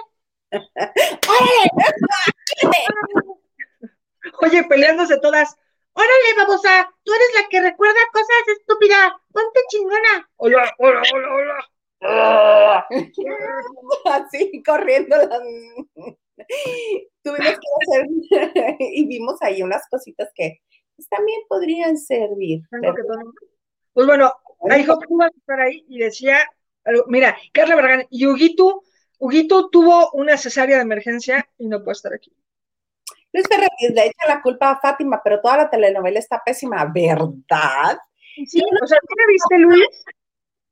Oye, peleándose todas. Órale, babosa, tú eres la que recuerda cosas estúpidas. Ponte chingona. Hola, hola, hola, hola. Así, corriendo. Tuvimos que hacer y vimos ahí unas cositas que pues, también podrían servir. Pues bueno, ahí tú vas a estar ahí y decía, mira, Carla Barragán, y Huguito, Huguito tuvo una cesárea de emergencia y no puede estar aquí. Luis Ferrer le echa la culpa a Fátima, pero toda la telenovela está pésima, ¿verdad? Sí, o sea, ¿tú me viste, Luis?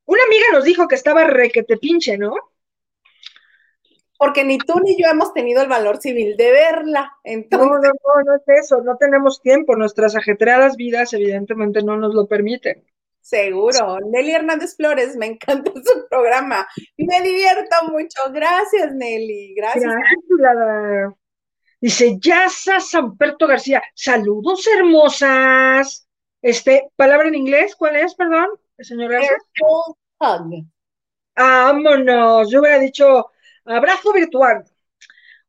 Una amiga nos dijo que estaba requete pinche, ¿no? Porque ni tú ni yo hemos tenido el valor civil de verla. Entonces... No, no, no, no es eso, no tenemos tiempo. Nuestras ajetreadas vidas evidentemente no nos lo permiten. Seguro. Nelly Hernández Flores, me encanta su programa. Me divierto mucho. Gracias, Nelly. Gracias. Gracias, Dice Yasa Samperto García. Saludos, hermosas. Este, palabra en inglés, ¿cuál es, perdón, señor García? Hug. Vámonos. Yo hubiera dicho abrazo virtual.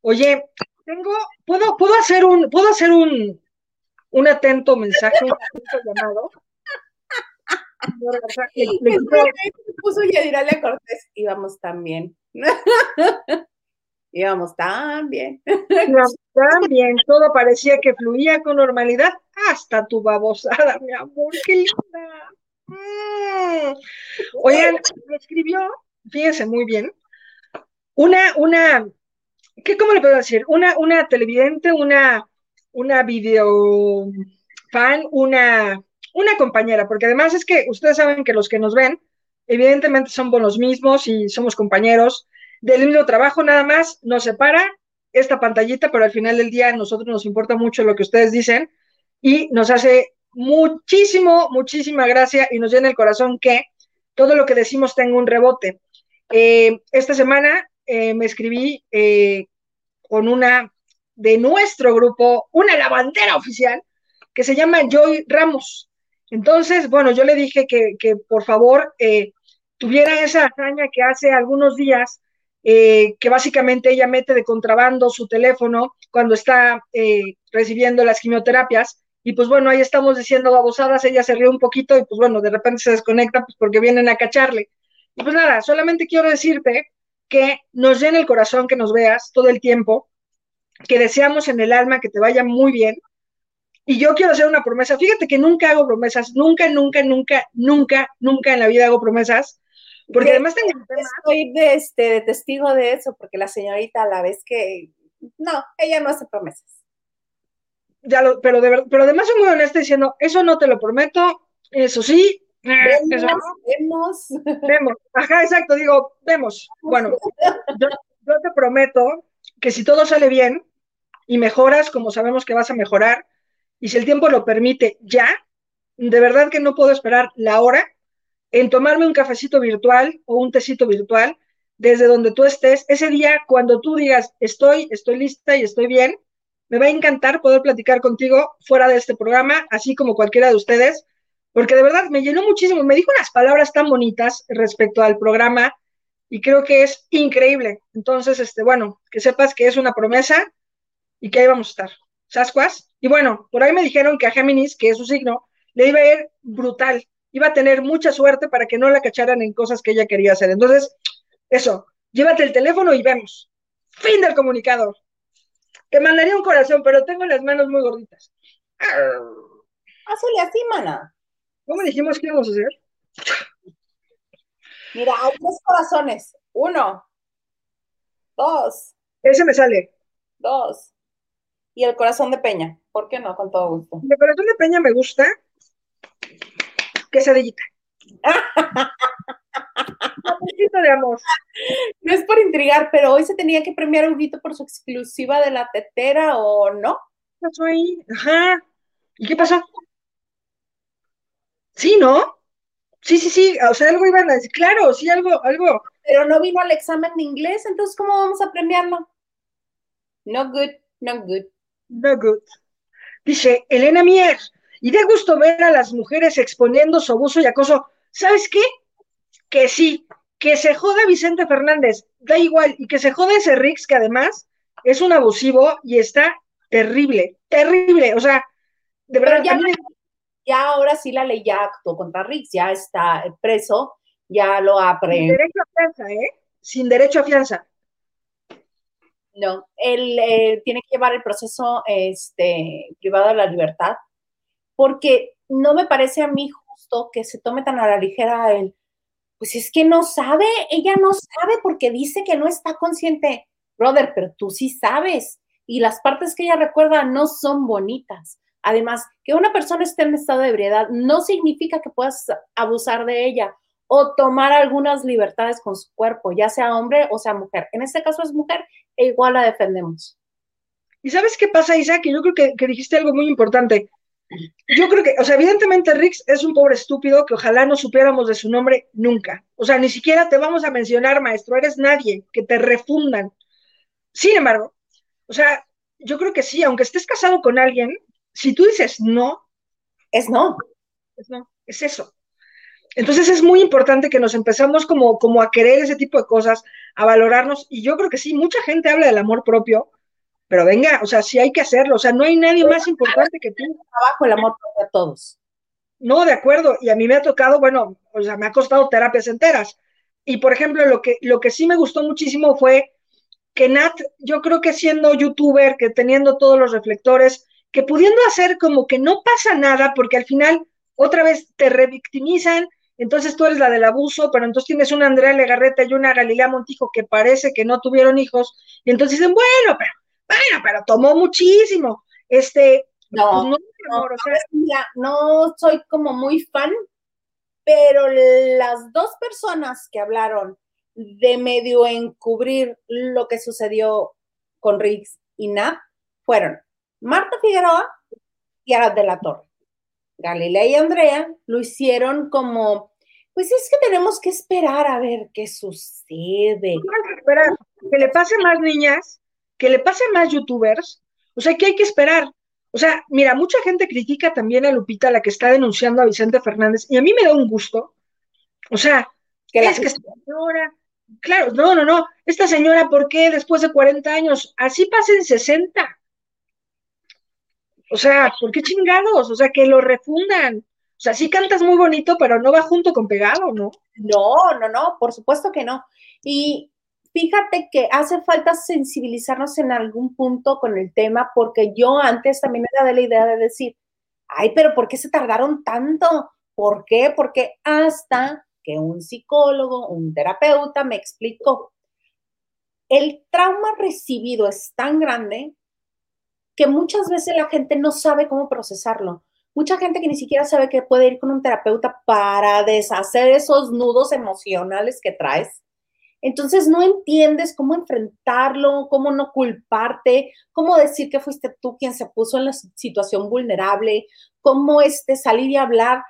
Oye, tengo, puedo, puedo hacer un, puedo hacer un, un atento mensaje, un atento llamado le, puso Yedirale Cortés, íbamos tan bien. íbamos tan bien. Íbamos tan bien, todo parecía que fluía con normalidad, hasta tu babosada, mi amor, qué linda. Mm. Oigan, me escribió, fíjense muy bien, una, una, ¿qué, ¿cómo le puedo decir? Una, una televidente, una, una video fan, una una compañera, porque además es que ustedes saben que los que nos ven, evidentemente somos los mismos y somos compañeros del mismo trabajo, nada más nos separa esta pantallita, pero al final del día a nosotros nos importa mucho lo que ustedes dicen y nos hace muchísimo, muchísima gracia y nos llena el corazón que todo lo que decimos tenga un rebote. Eh, esta semana eh, me escribí eh, con una de nuestro grupo, una lavandera oficial, que se llama Joy Ramos. Entonces, bueno, yo le dije que, por favor eh, tuviera esa hazaña que hace algunos días, que básicamente ella mete de contrabando su teléfono cuando está recibiendo las quimioterapias. Y pues bueno, ahí estamos diciendo babosadas, ella se rió un poquito y pues bueno, de repente se desconecta pues porque vienen a cacharle. Y pues nada, solamente quiero decirte que nos llena el corazón que nos veas todo el tiempo, que deseamos en el alma que te vaya muy bien, y yo quiero hacer una promesa. Fíjate que nunca hago promesas, nunca, nunca, nunca, nunca, nunca en la vida hago promesas, porque además tengo un tema. Estoy de, este, de testigo de eso, porque la señorita a la vez que, no, ella no hace promesas. Ya lo, pero, de, pero además soy muy honesta diciendo, eso no te lo prometo, eso sí, vemos, eso vemos. Vemos, ajá, exacto, digo, vemos. Bueno, yo, yo te prometo que si todo sale bien y mejoras como sabemos que vas a mejorar, y si el tiempo lo permite ya, de verdad que no puedo esperar la hora en tomarme un cafecito virtual o un tecito virtual desde donde tú estés. Ese día, cuando tú digas, estoy, estoy lista y estoy bien, me va a encantar poder platicar contigo fuera de este programa, así como cualquiera de ustedes, porque de verdad me llenó muchísimo. Me dijo unas palabras tan bonitas respecto al programa y creo que es increíble. Entonces, este, bueno, que sepas que es una promesa y que ahí vamos a estar. ¿Sascuas? Y bueno, por ahí me dijeron que a Géminis, que es su signo, le iba a ir brutal, iba a tener mucha suerte para que no la cacharan en cosas que ella quería hacer. Entonces, eso, llévate el teléfono y vemos. Fin del comunicado. Te mandaría un corazón, pero tengo las manos muy gorditas. Hazle así, mana. ¿Cómo dijimos que íbamos a hacer? Mira, hay tres corazones. Uno, dos. Ese me sale. Dos y el corazón de Peña. ¿Por qué no? Con todo gusto. El corazón de Peña me gusta. Quesadillita. Un de amor. No es por intrigar, pero hoy se tenía que premiar a Huguito por su exclusiva de la tetera, ¿o no? ¿Qué pasó ahí? Ajá. ¿Y qué pasó? Sí, ¿no? Sí, sí, sí. O sea, algo iban a decir. Claro, sí, algo, algo. Pero no vino al examen de inglés, entonces, ¿cómo vamos a premiarlo? No good, no good. No good. Dice Elena Mier, y de gusto ver a las mujeres exponiendo su abuso y acoso. ¿Sabes qué? Que sí, que se joda Vicente Fernández, da igual, y que se joda ese Rix, que además es un abusivo y está terrible, terrible. O sea, de verdad. Ya, ya, ahora sí la ley ya actuó contra Rix, ya está preso, ya lo ha Sin derecho a fianza, ¿eh? Sin derecho a fianza. No, él eh, tiene que llevar el proceso este, privado de la libertad, porque no me parece a mí justo que se tome tan a la ligera él. Pues es que no sabe, ella no sabe porque dice que no está consciente. Brother, pero tú sí sabes. Y las partes que ella recuerda no son bonitas, Además, que una persona esté en estado de ebriedad no significa que puedas abusar de ella o tomar algunas libertades con su cuerpo, ya sea hombre o sea mujer. En este caso es mujer e igual la defendemos. ¿Y sabes qué pasa, Isa? Que yo creo que, que dijiste algo muy importante. Yo creo que, o sea, evidentemente Rix es un pobre estúpido que ojalá no supiéramos de su nombre nunca. O sea, ni siquiera te vamos a mencionar, maestro, eres nadie, que te refundan. Sin embargo, o sea, yo creo que sí, aunque estés casado con alguien, si tú dices no, es no. Es no, es eso. Entonces es muy importante que nos empezamos como, como a querer ese tipo de cosas, a valorarnos, y yo creo que sí, mucha gente habla del amor propio, pero venga, o sea, sí hay que hacerlo, o sea, no hay nadie más importante que tú. Trabajo el amor propio a todos. No, de acuerdo, y a mí me ha tocado, bueno, o sea, me ha costado terapias enteras. Y por ejemplo, lo que, lo que sí me gustó muchísimo fue que Nat, yo creo que siendo youtuber, que teniendo todos los reflectores, que pudiendo hacer como que no pasa nada, porque al final otra vez te revictimizan, entonces tú eres la del abuso, pero entonces tienes una Andrea Legarreta y una Galilea Montijo que parece que no tuvieron hijos, y entonces dicen, bueno, pero bueno, pero tomó muchísimo. Este, no, pues no, no, no soy como muy fan, pero las dos personas que hablaron de medio encubrir lo que sucedió con Riggs y Nat fueron Marta Figueroa y Arad de la Torre. Galilea y Andrea lo hicieron como, pues es que tenemos que esperar a ver qué sucede. Esperar, que le pase más niñas que le pase más youtubers, o sea, que hay que esperar. O sea, mira, mucha gente critica también a Lupita, la que está denunciando a Vicente Fernández, y a mí me da un gusto. O sea, que es que esta señora, claro, no, no, no, esta señora, ¿por qué después de 40 años? Así pasen 60. O sea, ¿por qué chingados? O sea, que lo refundan. O sea, sí cantas muy bonito, pero no va junto con pegado, ¿no? No, no, no, por supuesto que no. Y fíjate que hace falta sensibilizarnos en algún punto con el tema, porque yo antes también era de la idea de decir, ay, pero ¿por qué se tardaron tanto? ¿Por qué? Porque hasta que un psicólogo, un terapeuta me explicó, el trauma recibido es tan grande que muchas veces la gente no sabe cómo procesarlo. Mucha gente que ni siquiera sabe que puede ir con un terapeuta para deshacer esos nudos emocionales que traes entonces no entiendes cómo enfrentarlo, cómo no culparte, cómo decir que fuiste tú quien se puso en la situación vulnerable, cómo este, salir y hablar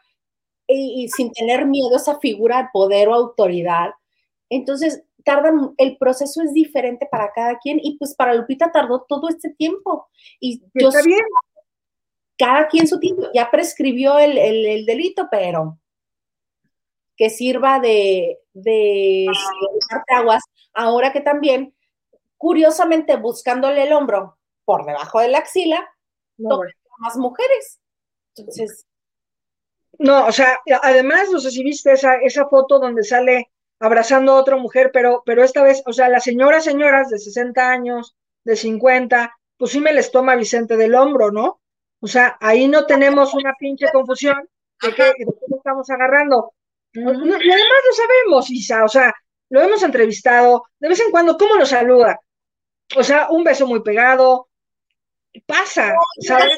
y, sin tener miedo a esa figura de poder o autoridad. Entonces, tardan, el proceso es diferente para cada quien y pues para Lupita tardó todo este tiempo. Y yo Está bien. Cada quien su tiempo, ya prescribió el, el delito, pero que sirva de, de, aguas, ahora que también, curiosamente, buscándole el hombro por debajo de la axila, no, más mujeres. Entonces. No, o sea, además, no sé si viste esa, esa foto donde sale abrazando a otra mujer, pero, pero esta vez, o sea, las señoras, señoras de 60 años, de 50, pues sí me les toma Vicente del hombro, ¿no? O sea, ahí no tenemos una pinche confusión de qué estamos agarrando. Y además lo sabemos, Isa, o sea, lo hemos entrevistado, de vez en cuando, ¿cómo nos saluda? O sea, un beso muy pegado, pasa, ¿sabes?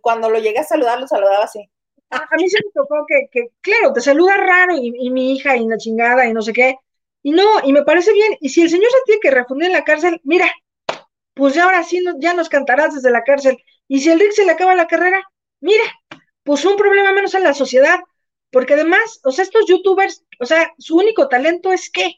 Cuando lo llegué a saludar, lo saludaba así. A, mí se me tocó que, que, claro, te saluda raro y, mi hija y la chingada y no sé qué. Y no, y me parece bien. Y si el señor se tiene que refundir en la cárcel, mira, pues ya ahora sí ya nos cantarás desde la cárcel. Y si el Rick se le acaba la carrera, mira, pues un problema menos en la sociedad. Porque además, o sea, estos youtubers, o sea, su único talento es qué?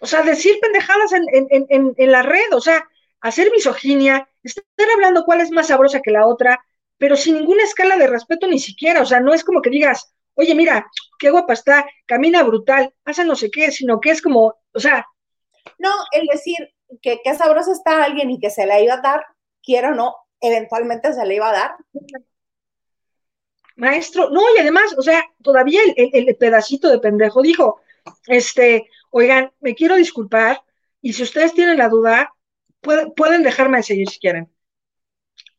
O sea, decir pendejadas en, en, en, en la red, o sea, hacer misoginia, estar hablando cuál es más sabrosa que la otra, pero sin ninguna escala de respeto ni siquiera, o sea, no es como que digas, oye, mira, qué guapa está, camina brutal, hace no sé qué, sino que es como, o sea. No, el decir que qué sabrosa está alguien y que se la iba a dar, quiero o no, eventualmente se la iba a dar maestro, no, y además, o sea, todavía el, pedacito de pendejo dijo, este, oigan, me quiero disculpar, y si ustedes tienen la duda, pueden dejarme de seguir si quieren.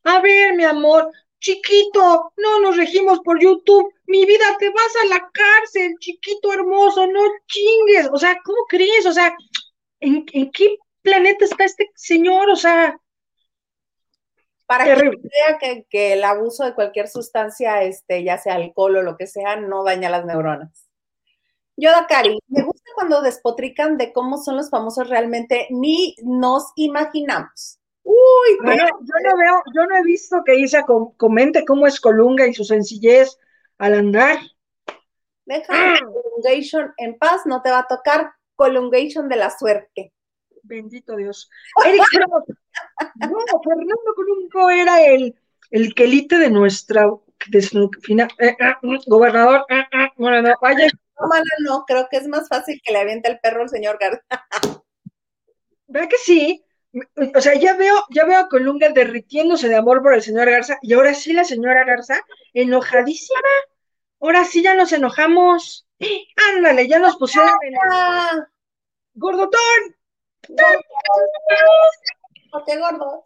A ver, mi amor, chiquito, no nos regimos por YouTube, mi vida, te vas a la cárcel, chiquito hermoso, no chingues, o sea, ¿cómo crees? O sea, ¿en, en qué planeta está este señor? O sea, Para que que, que, el abuso de cualquier sustancia, este, ya sea alcohol o lo que sea, no daña las neuronas. Yo, Cari, me gusta cuando despotrican de cómo son los famosos realmente, ni nos imaginamos. Uy, bueno, yo no veo, yo no he visto que Isa comente cómo es Colunga y su sencillez al andar. Deja ah. Colungation en paz, no te va a tocar Colungation de la suerte. Bendito Dios. Eric no, Fernando Colungo era el, el quelite de nuestra de eh, eh, gobernador. Eh, bueno, no, vaya. No, no, creo que es más fácil que le aviente el perro al señor Garza. ¿Verdad que sí? O sea, ya veo, ya veo a Colunga derritiéndose de amor por el señor Garza, y ahora sí la señora Garza, enojadísima. Ahora sí ya nos enojamos. Ándale, ya nos pusieron en ¡Gordotón! qué gordo?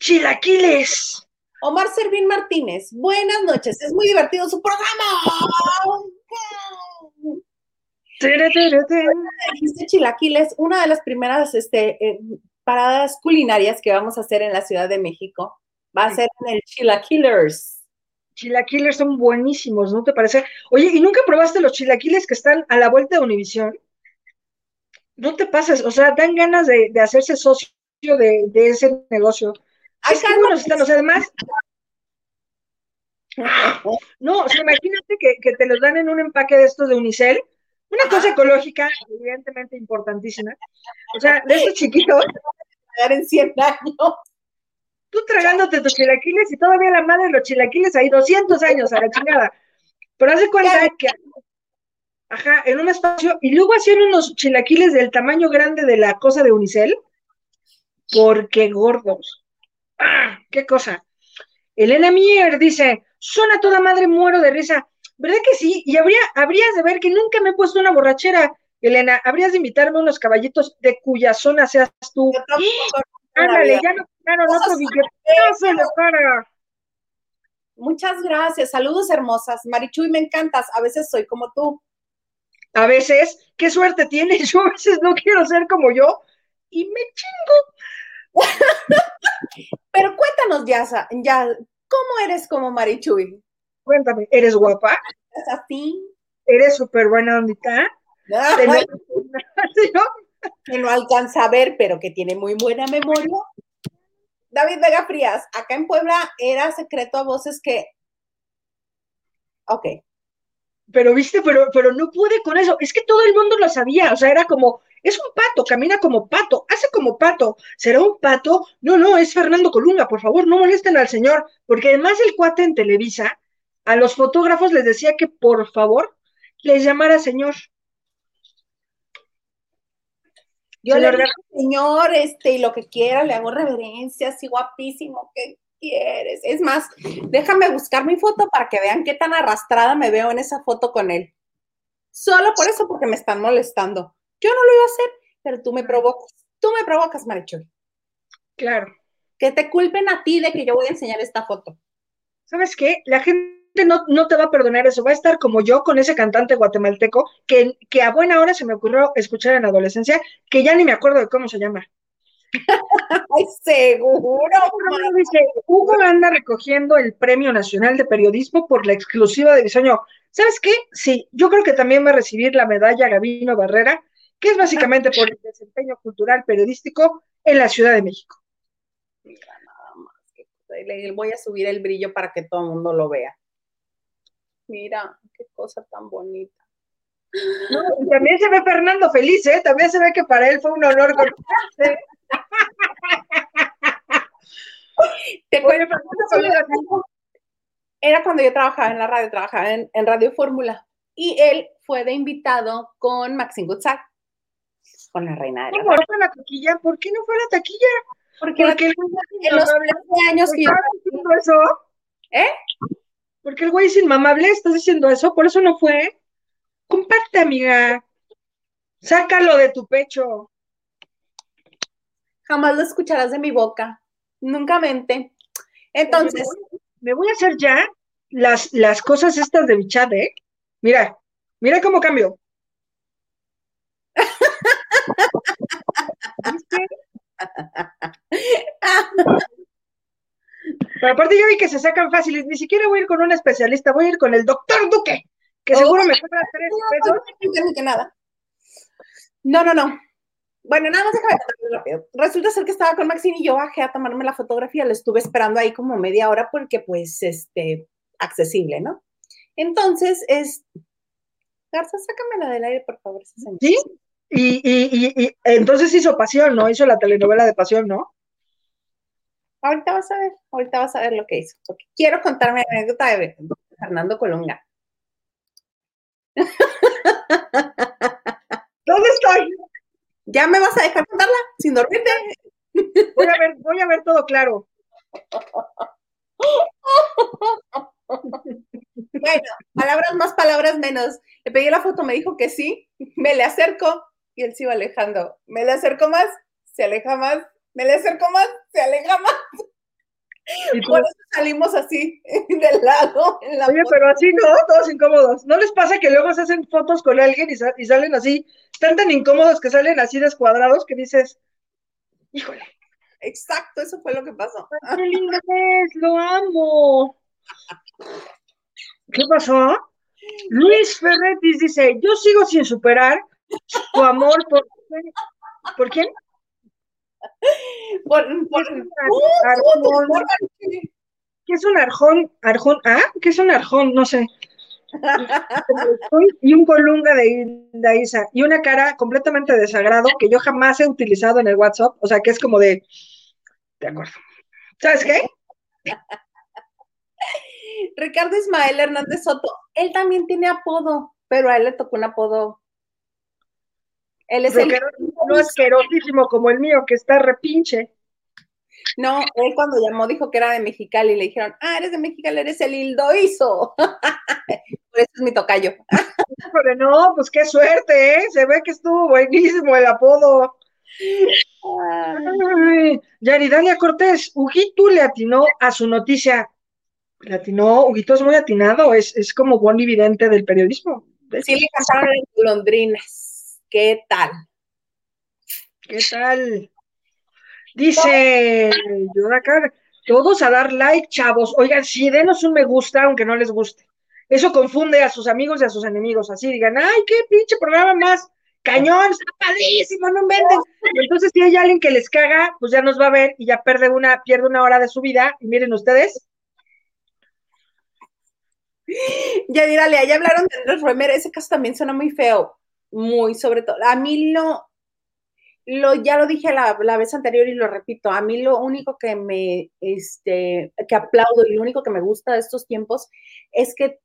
Chilaquiles. Omar Servín Martínez, buenas noches, es muy divertido su programa. Dijiste chilaquiles, una de las primeras este, eh, paradas culinarias que vamos a hacer en la Ciudad de México va a ser en el Chilaquilers. Chilaquiles son buenísimos, ¿no te parece? Oye, ¿y nunca probaste los chilaquiles que están a la vuelta de Univisión? No te pases, o sea, dan ganas de, hacerse socio de, ese negocio. Ay, buenos están, o sea, además. No, o sea, imagínate que, te los dan en un empaque de estos de Unicel, una cosa ecológica, evidentemente importantísima. O sea, de estos chiquitos. en 100 años tú tragándote tus chilaquiles y todavía la madre de los chilaquiles ahí 200 años a la chingada. Pero hace cuenta que, ajá, en un espacio, y luego hacían unos chilaquiles del tamaño grande de la cosa de Unicel, porque gordos. ¡Ah! ¡Qué cosa! Elena Mier dice, son a toda madre, muero de risa. ¿Verdad que sí? Y habría, habrías de ver que nunca me he puesto una borrachera, Elena. Habrías de invitarme a unos caballitos de cuya zona seas tú. Ándale, ya no claro, otro la cara. Muchas gracias. Saludos hermosas. Marichuy, me encantas. A veces soy como tú. A veces, qué suerte tienes. Yo a veces no quiero ser como yo y me chingo. Pero cuéntanos, ya, ya, ¿cómo eres como Marichuy? Cuéntame, ¿eres guapa? ¿Es así? ¿Eres súper buena ondita? Que no alcanza a ver, pero que tiene muy buena memoria. David Vega Frías, acá en Puebla era secreto a voces que. Ok. Pero viste, pero, pero no pude con eso. Es que todo el mundo lo sabía. O sea, era como, es un pato, camina como pato, hace como pato. ¿Será un pato? No, no, es Fernando Colunga, por favor, no molesten al señor. Porque además el cuate en Televisa, a los fotógrafos les decía que por favor les llamara señor. Yo le digo, señor, este, y lo que quiera, le hago reverencia, así guapísimo, ¿qué quieres? Es más, déjame buscar mi foto para que vean qué tan arrastrada me veo en esa foto con él. Solo por eso, porque me están molestando. Yo no lo iba a hacer, pero tú me provocas. Tú me provocas, Marichuy. Claro. Que te culpen a ti de que yo voy a enseñar esta foto. ¿Sabes qué? La gente no, no, te va a perdonar eso, va a estar como yo con ese cantante guatemalteco que, que a buena hora se me ocurrió escuchar en la adolescencia, que ya ni me acuerdo de cómo se llama. Ay, seguro. Dice, Hugo anda recogiendo el Premio Nacional de Periodismo por la exclusiva de diseño. ¿Sabes qué? Sí, yo creo que también va a recibir la medalla Gabino Barrera, que es básicamente por el desempeño cultural periodístico en la Ciudad de México. Mira, nada más. Le voy a subir el brillo para que todo el mundo lo vea. Mira, qué cosa tan bonita. también se ve Fernando feliz, ¿eh? También se ve que para él fue un honor Te era cuando yo trabajaba en la radio, trabajaba en, Radio Fórmula, y él fue de invitado con Maxine Gutzak, con la reina de la, ¿Por, la taquilla? ¿Por qué no fue la taquilla? Porque, Porque en los años que yo... eso? ¿Eh? Porque el güey es inmamable, estás diciendo eso, por eso no fue. Comparte, amiga. Sácalo de tu pecho. Jamás lo escucharás de mi boca. Nunca mente. Entonces. Me voy, a hacer ya las, las cosas estas de chat, ¿eh? Mira, mira cómo cambio. Pero aparte yo vi que se sacan fáciles, ni siquiera voy a ir con un especialista, voy a ir con el doctor Duque, que seguro me cobra tres pesos. No, nada. No, no, no. Bueno, nada más déjame rápido. Resulta ser que estaba con Maxine y yo bajé a tomarme la fotografía, le estuve esperando ahí como media hora porque pues, este, accesible, ¿no? Entonces, es... Garza, sácamela del aire, por favor. Sí, y, y, y, entonces hizo Pasión, ¿no? Hizo la telenovela de Pasión, ¿no? Ahorita vas a ver, ahorita vas a ver lo que hizo, porque quiero contarme la anécdota de Fernando Colunga. ¿Dónde estoy? ¿Ya me vas a dejar contarla sin dormirte? Voy a ver, voy a ver todo claro. Bueno, palabras más, palabras menos. Le pedí la foto, me dijo que sí, me le acerco y él se iba alejando. Me le acerco más, se aleja más, me le acerco más, se aleja más. Y Por eso salimos así, del lado. Oye, pero así no, todos incómodos. ¿No les pasa que luego se hacen fotos con alguien y, salen así, están tan incómodos que salen así descuadrados que dices, híjole. Exacto, eso fue lo que pasó. ¡Qué lindo es! ¡Lo amo! ¿Qué pasó? Luis Ferretis dice, yo sigo sin superar tu amor por... ¿Por quién? Por, ¿Qué es un arjón? ¿Arjón? ¿Ah? ¿Qué es un arjón? No sé. y un colunga de, de Isa y una cara completamente desagrado que yo jamás he utilizado en el WhatsApp, o sea que es como de, de acuerdo. ¿Sabes qué? Ricardo Ismael Hernández Soto, él también tiene apodo, pero a él le tocó un apodo él es el... No asquerosísimo como el mío, que está repinche. No, él cuando llamó dijo que era de Mexicali y le dijeron, ah, eres de Mexicali, eres el Hildoizo. Por eso es mi tocayo. Pero no, pues qué suerte, ¿eh? Se ve que estuvo buenísimo el apodo. Ay, Yaridalia Cortés, Huguito le atinó a su noticia. Le atinó, Huguito es muy atinado, es, es como buen evidente del periodismo. Sí, le cantaron en Londrinas. ¿Qué tal? ¿Qué tal? Dice todos a dar like, chavos. Oigan, sí, denos un me gusta, aunque no les guste. Eso confunde a sus amigos y a sus enemigos. Así digan, ay, qué pinche programa más cañón, está no venden. Entonces, si hay alguien que les caga, pues ya nos va a ver y ya pierde una, pierde una hora de su vida. Y miren ustedes. Ya dírale, ya hablaron de Andrés Roemer, ese caso también suena muy feo muy, sobre todo, a mí lo, lo ya lo dije la, la, vez anterior y lo repito, a mí lo único que me, este, que aplaudo y lo único que me gusta de estos tiempos es que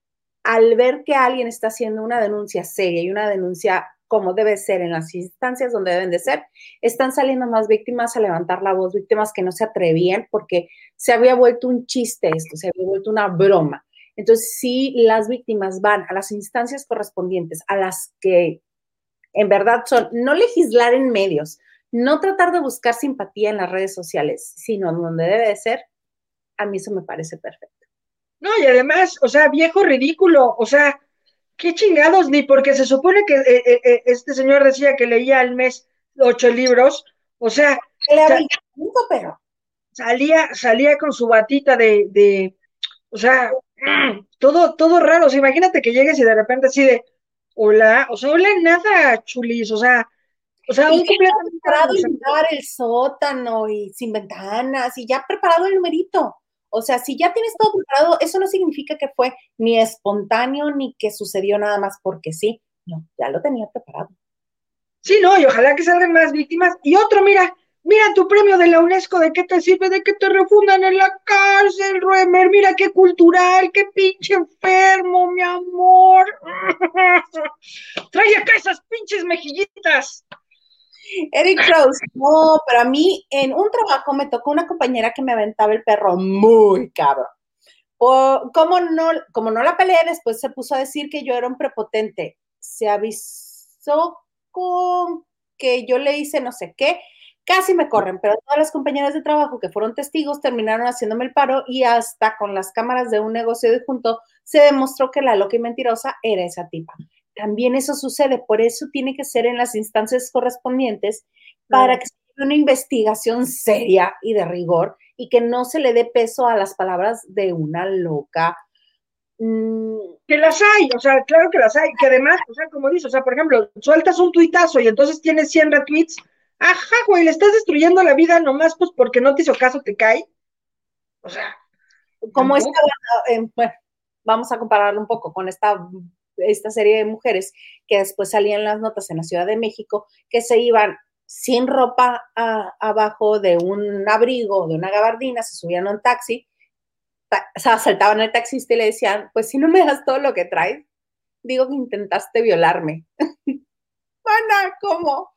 al ver que alguien está haciendo una denuncia seria y una denuncia como debe ser en las instancias donde deben de ser, están saliendo más víctimas a levantar la voz, víctimas que no se atrevían porque se había vuelto un chiste esto, se había vuelto una broma. Entonces, si las víctimas van a las instancias correspondientes, a las que en verdad son no legislar en medios, no tratar de buscar simpatía en las redes sociales, sino donde debe de ser, a mí eso me parece perfecto. No, y además, o sea, viejo ridículo, o sea, qué chingados, ni porque se supone que eh, eh, eh, este señor decía que leía al mes ocho libros, o sea, pero salía, salía con su batita de, de o sea, todo, todo raro, o sea, imagínate que llegues y de repente así de, hola, o sea, hola, nada, chulis, o sea, o sea, un completamente preparado el sótano y sin ventanas y ya preparado el numerito. O sea, si ya tienes todo preparado, eso no significa que fue ni espontáneo ni que sucedió nada más porque sí. No, ya lo tenía preparado. Sí, no, y ojalá que salgan más víctimas. Y otro, mira, Mira tu premio de la UNESCO, ¿de qué te sirve? De que te refundan en la cárcel, Ruemer. Mira qué cultural, qué pinche enfermo, mi amor. Trae acá esas pinches mejillitas. Eric Rose, no, pero a mí en un trabajo me tocó una compañera que me aventaba el perro muy cabrón. O, como, no, como no la peleé, después se puso a decir que yo era un prepotente. Se avisó con que yo le hice no sé qué Casi me corren, pero todas las compañeras de trabajo que fueron testigos terminaron haciéndome el paro y hasta con las cámaras de un negocio de junto se demostró que la loca y mentirosa era esa tipa. También eso sucede, por eso tiene que ser en las instancias correspondientes para que se haga una investigación seria y de rigor y que no se le dé peso a las palabras de una loca. Mm. Que las hay, o sea, claro que las hay, que además, o sea, como dices, o sea, por ejemplo, sueltas un tuitazo y entonces tienes 100 retweets, ajá, güey, le estás destruyendo la vida nomás pues porque no te hizo caso, te cae. O sea, como esta, eh, bueno, vamos a compararlo un poco con esta, esta serie de mujeres que después salían las notas en la Ciudad de México, que se iban sin ropa abajo de un abrigo, de una gabardina, se subían a un taxi, o sea, saltaban al taxista y le decían, pues si no me das todo lo que traes, digo que intentaste violarme. Mana, ¿cómo?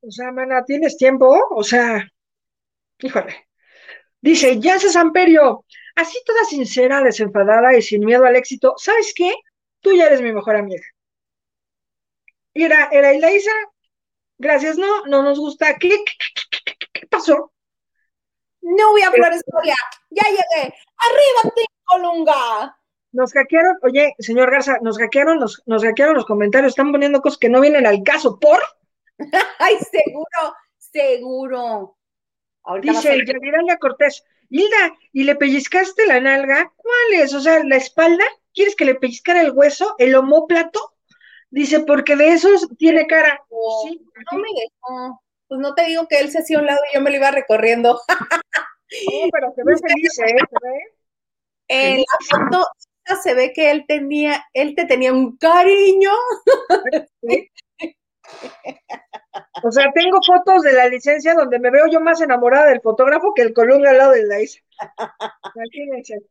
O sea, mana, ¿tienes tiempo? O sea, híjole. Dice, ya se Samperio, así toda sincera, desenfadada y sin miedo al éxito, ¿sabes qué? Tú ya eres mi mejor amiga. Era, era Ilaisa, gracias, no, no nos gusta. ¿Qué, qué, pasó? No voy a hablar historia, ya llegué. ¡Arriba, Colunga! Nos hackearon, oye, señor Garza, nos hackearon, nos, nos hackearon los comentarios, están poniendo cosas que no vienen al caso, ¿por? Ay, seguro, seguro. Dice Yadiralia Cortés, Hilda, ¿y le pellizcaste la nalga? ¿Cuál es? O sea, la espalda, ¿quieres que le pellizcara el hueso, el homóplato? Dice, porque de esos tiene cara. sí, no me dejó. Pues no te digo que él se hacía a un lado y yo me lo iba recorriendo. no, pero se ve feliz, ¿eh? ¿Se ve? En la foto se ve que él tenía, él te tenía un cariño. ¿Sí? O sea, tengo fotos de la licencia donde me veo yo más enamorada del fotógrafo que el colunga al lado de la isla.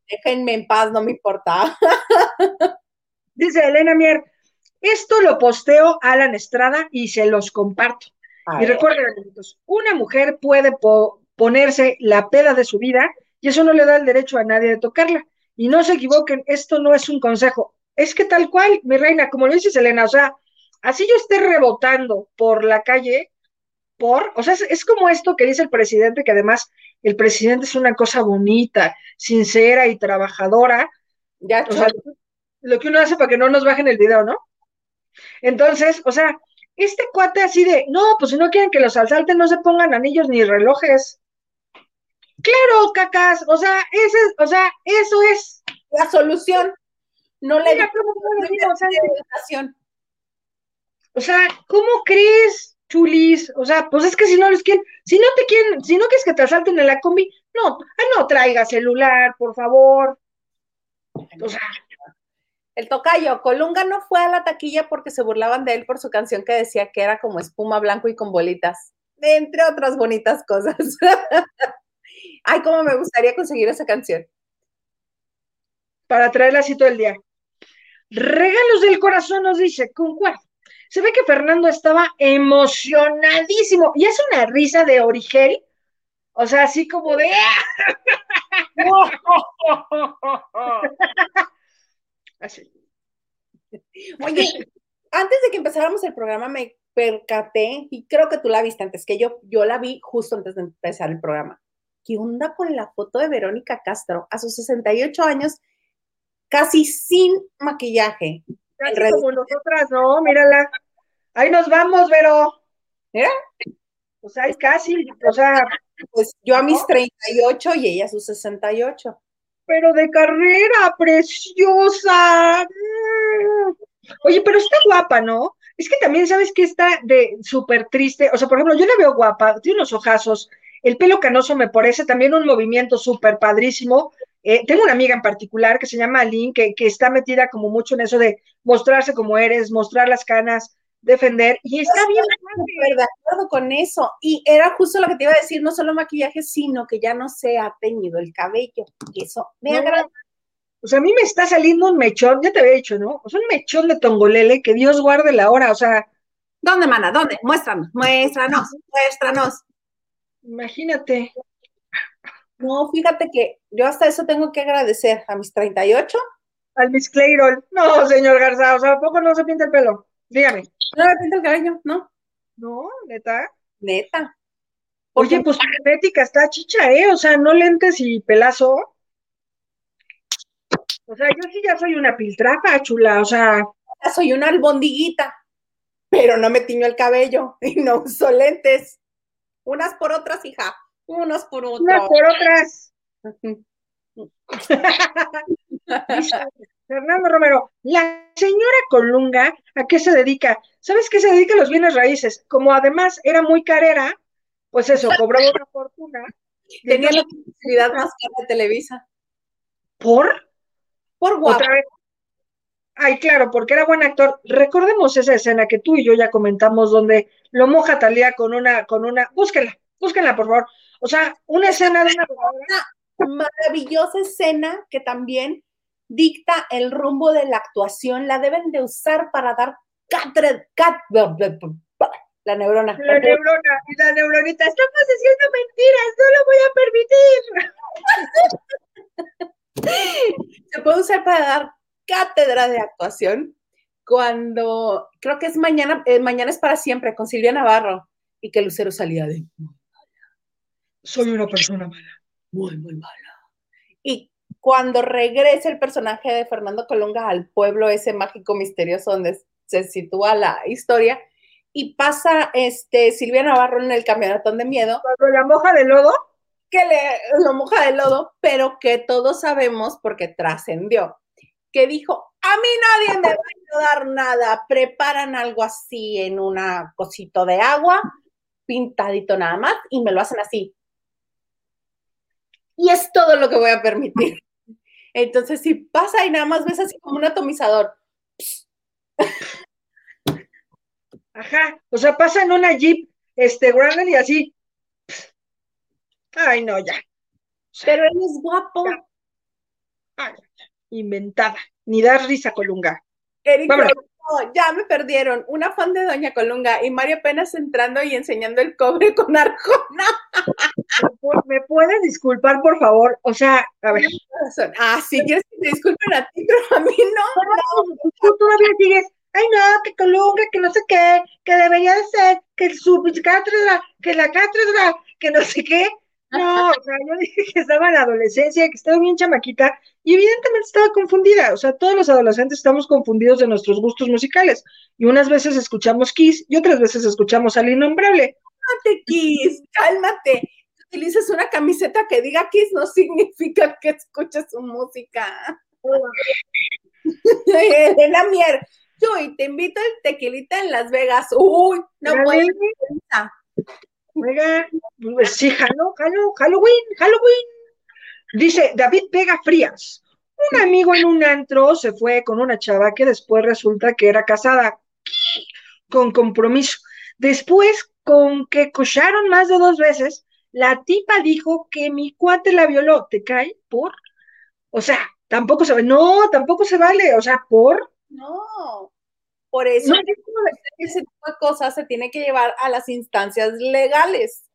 Déjenme en paz, no me importa. Dice Elena Mier, esto lo posteo a Alan Estrada y se los comparto. y recuerden, una mujer puede ponerse la peda de su vida y eso no le da el derecho a nadie de tocarla. Y no se equivoquen, esto no es un consejo. Es que tal cual, mi reina, como lo dices Elena, o sea, así yo esté rebotando por la calle, por, o sea, es, como esto que dice el presidente, que además el presidente es una cosa bonita, sincera y trabajadora. Ya, o sea, lo que uno hace para que no nos bajen el video, ¿no? Entonces, o sea, este cuate así de, no, pues si no quieren que los asalten, no se pongan anillos ni relojes. Claro, cacas, o sea, ese, o sea, eso es la solución. No le o sea, ¿cómo crees, chulis? O sea, pues es que si no les quieren, si no te quieren, si no quieres que te asalten en la combi, no, ah, no traiga celular, por favor. O sea. El tocayo, Colunga no fue a la taquilla porque se burlaban de él por su canción que decía que era como espuma blanco y con bolitas, entre otras bonitas cosas. Ay, cómo me gustaría conseguir esa canción. Para traerla así todo el día. Regalos del corazón nos dice, ¿con cuál? Se ve que Fernando estaba emocionadísimo y es una risa de origel, o sea, así como de... así. Oye, antes de que empezáramos el programa me percaté, y creo que tú la viste antes que yo, yo la vi justo antes de empezar el programa. ¿Qué onda con la foto de Verónica Castro a sus 68 años, casi sin maquillaje? Casi como nosotras, ¿no? Mírala. Ahí nos vamos, Vero. ¿Mira? Pues ahí casi, o sea. Pues yo a mis 38 y ella a sus 68. Pero de carrera, preciosa. Mm. Oye, pero está guapa, ¿no? Es que también sabes que está de súper triste. O sea, por ejemplo, yo la veo guapa, tiene unos ojazos, el pelo canoso me parece también un movimiento súper padrísimo. Eh, tengo una amiga en particular que se llama Aline, que, que, está metida como mucho en eso de mostrarse como eres, mostrar las canas, defender, y está bien. De acuerdo con eso. Y era justo lo que te iba a decir, no solo maquillaje, sino que ya no se ha teñido el cabello. Y eso me agrada. O sea, a mí me está saliendo un mechón, ya te había dicho, ¿no? O sea, un mechón de tongolele, que Dios guarde la hora, o sea. ¿Dónde, mana? ¿Dónde? Muéstranos, muéstranos, muéstranos. Imagínate. No, fíjate que yo hasta eso tengo que agradecer a mis 38. Al Miss Clayrol. No, señor Garza, o sea, ¿a poco no se pinta el pelo? Dígame. No me pinta el cabello, ¿no? No, neta. Neta. Oye, pues genética está chicha, ¿eh? O sea, no lentes y pelazo. O sea, yo sí ya soy una piltrafa, chula, o sea. Ya soy una albondiguita, pero no me tiño el cabello y no uso lentes. Unas por otras, hija. Unas por otras. Unas por otras. Fernando Romero, la señora Colunga, ¿a qué se dedica? ¿Sabes qué se dedica a los bienes raíces? Como además era muy carera, pues eso, cobraba una fortuna. Tenía la publicidad más cara de Televisa. ¿Por? Por guapo. Otra vez. Ay, claro, porque era buen actor. Recordemos esa escena que tú y yo ya comentamos, donde lo moja Talía con una, con una, búsquenla, búsquenla, por favor. O sea, una escena de una maravillosa escena que también dicta el rumbo de la actuación, la deben de usar para dar cátedra, la neurona. La neurona y la neuronita, estamos diciendo mentiras, no lo voy a permitir. Se puede usar para dar cátedra de actuación cuando, creo que es mañana, eh, mañana es para siempre, con Silvia Navarro, y que Lucero salía de Soy una persona mala. Muy, muy mala. Y cuando regresa el personaje de Fernando Colunga al pueblo ese mágico misterioso donde se sitúa la historia, y pasa este Silvia Navarro en el camionetón de miedo. ¿Cuando la moja de lodo? Que le lo moja de lodo, pero que todos sabemos porque trascendió. Que dijo, a mí nadie me va a ayudar nada, preparan algo así en una cosito de agua, pintadito nada más, y me lo hacen así. Y es todo lo que voy a permitir. Entonces, si pasa y nada más ves así como un atomizador, Ajá, o sea, pasa en una Jeep, este, Wrangler y así. Ay, no, ya. Pero él es guapo. Ay, inventada. Ni dar risa, Colunga. No, ya me perdieron. Una fan de Doña Colunga y María apenas entrando y enseñando el cobre con arjona. ¿Me puedes disculpar, por favor? O sea, a ver. Ah, sí, quieres que te disculpen a ti, pero a mí no. no. Tú todavía sigues ay no, que Colunga, que no sé qué, que debería de ser, que su cátedra, que la cátedra, que no sé qué. No, o sea, yo dije que estaba en la adolescencia, que estaba bien chamaquita, y evidentemente estaba confundida. O sea, todos los adolescentes estamos confundidos de nuestros gustos musicales. Y unas veces escuchamos Kiss y otras veces escuchamos al innombrable. Cálmate, Kiss, cálmate. Utilizas una camiseta que diga Kiss no significa que escuches su música. la Mier, Uy, te invito al tequilita en Las Vegas. Uy, no puedo. Oiga, pues sí, Halloween, Halloween. Dice David Pega Frías. Un amigo en un antro se fue con una chava que después resulta que era casada con compromiso. Después, con que cocharon más de dos veces, la tipa dijo que mi cuate la violó. ¿Te cae? ¿Por? O sea, tampoco se vale. No, tampoco se vale. O sea, ¿por? No, por eso ese tipo de cosas se tiene que llevar a las instancias legales.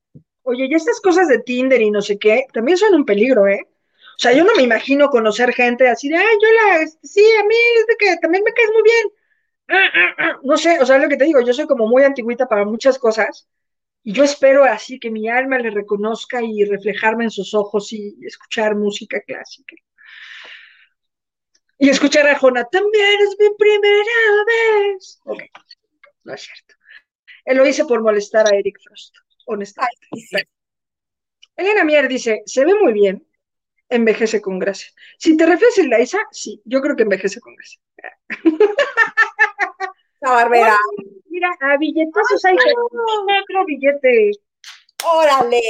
Oye, y estas cosas de Tinder y no sé qué, también son un peligro, ¿eh? O sea, yo no me imagino conocer gente así de, ay, yo la, este, sí, a mí es de que también me caes muy bien. Ah, ah, ah. No sé, o sea, lo que te digo, yo soy como muy antigüita para muchas cosas y yo espero así que mi alma le reconozca y reflejarme en sus ojos y escuchar música clásica. Y escuchar a Jona, también es mi primera vez. Ok, no es cierto. Él lo hice por molestar a Eric Frost, honestamente. Elena Mier dice, se ve muy bien, envejece con gracia. Si te refieres a Laisa, sí, yo creo que envejece con gracia. La barbera. mira, a billetazos hay otro billete. Órale.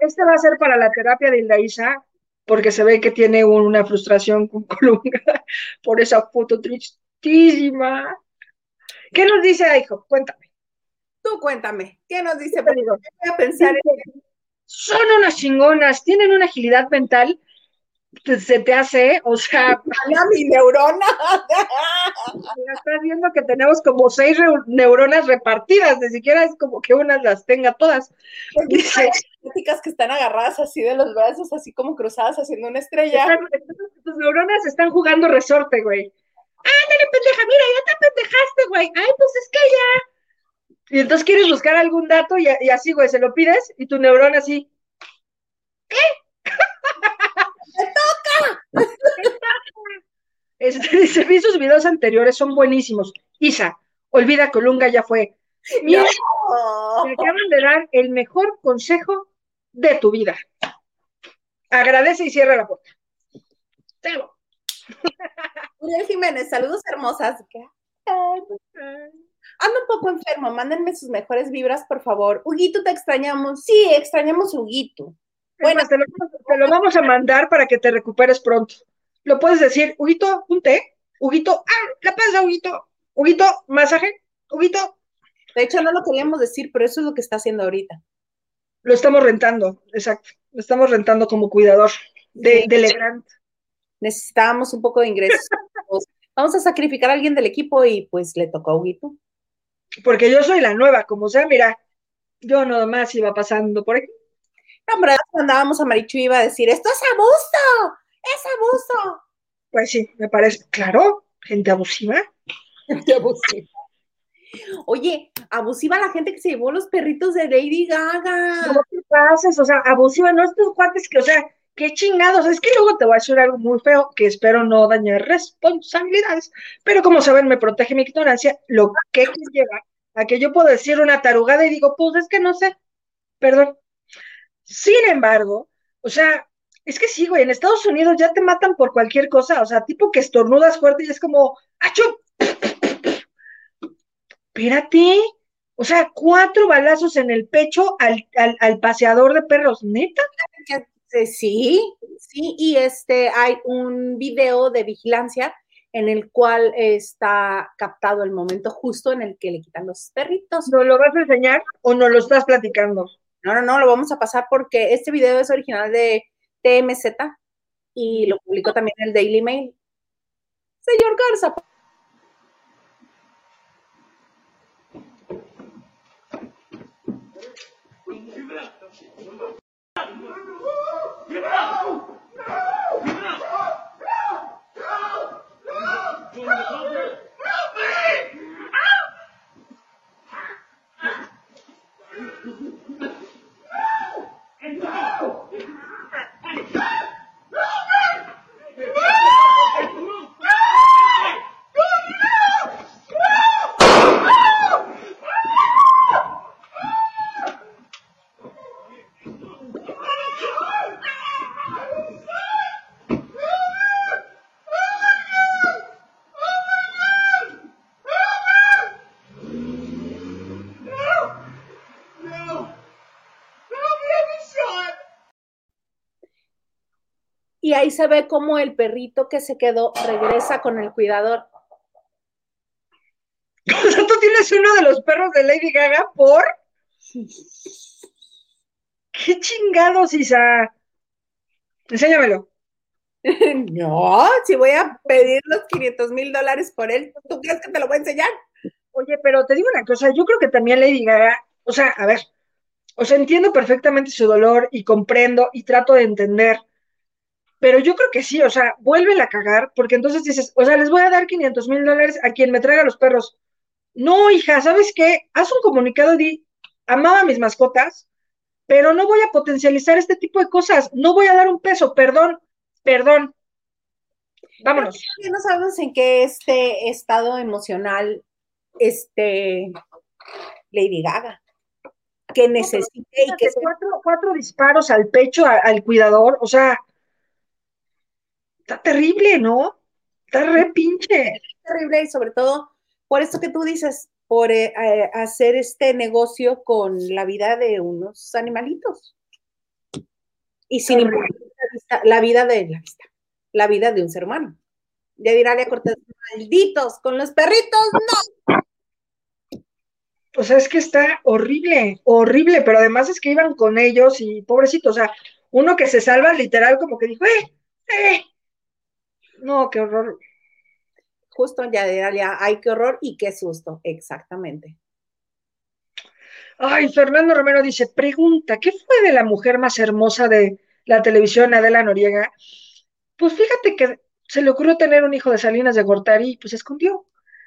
Este va, a ser para la terapia de Laisa porque se ve que tiene una frustración con Colunga por esa foto tristísima. ¿Qué nos dice hijo? Cuéntame. Tú cuéntame, ¿qué nos dice? Voy a pensar en... Son unas chingonas, tienen una agilidad mental se te hace, o sea, mi neurona. Estás viendo que tenemos como seis neuronas repartidas, ni siquiera es como que unas las tenga todas. Dice, que están agarradas así de los brazos, así como cruzadas haciendo una estrella. tus neuronas están jugando resorte, güey. Ándale, pendeja, mira, ya te pendejaste, güey. Ay, pues es que ya. Y entonces quieres buscar algún dato y, y así, güey, se lo pides y tu neurona así. ¿Qué? Este, dice, vi sus videos anteriores, son buenísimos. Isa, olvida Colunga, ya fue. Mira, te acaban de dar el mejor consejo de tu vida. agradece y cierra la puerta. Tengo. Uriel Jiménez, saludos hermosas. Ando un poco enfermo, mándenme sus mejores vibras, por favor. Huguito, te extrañamos. Sí, extrañamos a Huguito. Bueno, te lo, te lo, vamos a mandar para que te recuperes pronto. Lo puedes decir, Huguito, un té. Huguito, ah, la pasa, Huguito. Huguito, masaje. Huguito. De hecho, no lo queríamos decir, pero eso es lo que está haciendo ahorita. Lo estamos rentando, exacto. Lo estamos rentando como cuidador de, de Necesitábamos un poco de ingresos. Vamos a sacrificar a alguien del equipo y pues le tocó a Huguito. Porque yo soy la nueva, como sea, mira, yo nada más iba pasando por aquí. No, pero andábamos a Marichu iba a decir, esto es abuso, es abuso. Pues sí, me parece, claro, gente abusiva. Gente abusiva. Oye, abusiva la gente que se llevó los perritos de Lady Gaga. No te pases, o sea, abusiva, no estos cuates que, o sea, qué chingados. Es que luego te voy a decir algo muy feo, que espero no dañar responsabilidades, pero como saben, me protege mi ignorancia, lo que lleva a que yo puedo decir una tarugada y digo, pues es que no sé, perdón. Sin embargo, o sea, es que sí, güey, en Estados Unidos ya te matan por cualquier cosa, o sea, tipo que estornudas fuerte y es como, ¡achú! Espérate, o sea, cuatro balazos en el pecho al, al, paseador de perros, neta. Sí, sí, y este hay un video de vigilancia en el cual está captado el momento justo en el que le quitan los perritos. ¿No lo vas a enseñar o no lo estás platicando? No, no, no, lo vamos a pasar porque este video es original de TMZ y lo publicó también el Daily Mail. Señor Garza. Y ahí se ve como el perrito que se quedó regresa con el cuidador. O sea, tú tienes uno de los perros de Lady Gaga por. ¡Qué chingados, Isa! Enséñamelo. No, si voy a pedir los 500 mil dólares por él, ¿tú crees que te lo voy a enseñar? Oye, pero te digo una cosa, yo creo que también Lady Gaga, o sea, a ver, o sea, entiendo perfectamente su dolor y comprendo y trato de entender pero yo creo que sí, o sea, vuelve a cagar, porque entonces dices, o sea, les voy a dar 500 mil dólares a quien me traiga los perros. No, hija, ¿sabes qué? Haz un comunicado y amaba a mis mascotas, pero no voy a potencializar este tipo de cosas, no voy a dar un peso, perdón, perdón. Vámonos. No sabemos en qué este estado emocional, este, Lady Gaga, que necesite y que... Cuatro, cuatro disparos al pecho al cuidador, o sea, está terrible, ¿no? Está re pinche. Terrible y sobre todo por esto que tú dices, por eh, hacer este negocio con la vida de unos animalitos. Y sin importar la, vida de la vista, la vida de un ser humano. Ya dirá a Cortés, malditos, con los perritos, no. Sea, es que está horrible, horrible, pero además es que iban con ellos y pobrecitos, o sea, uno que se salva literal como que dijo, eh, eh, no, qué horror. Justo ya de Dalia, ay, qué horror y qué susto, exactamente. Ay, Fernando Romero dice, pregunta, ¿qué fue de la mujer más hermosa de la televisión, Adela Noriega? Pues fíjate que se le ocurrió tener un hijo de Salinas de Gortari y pues se escondió.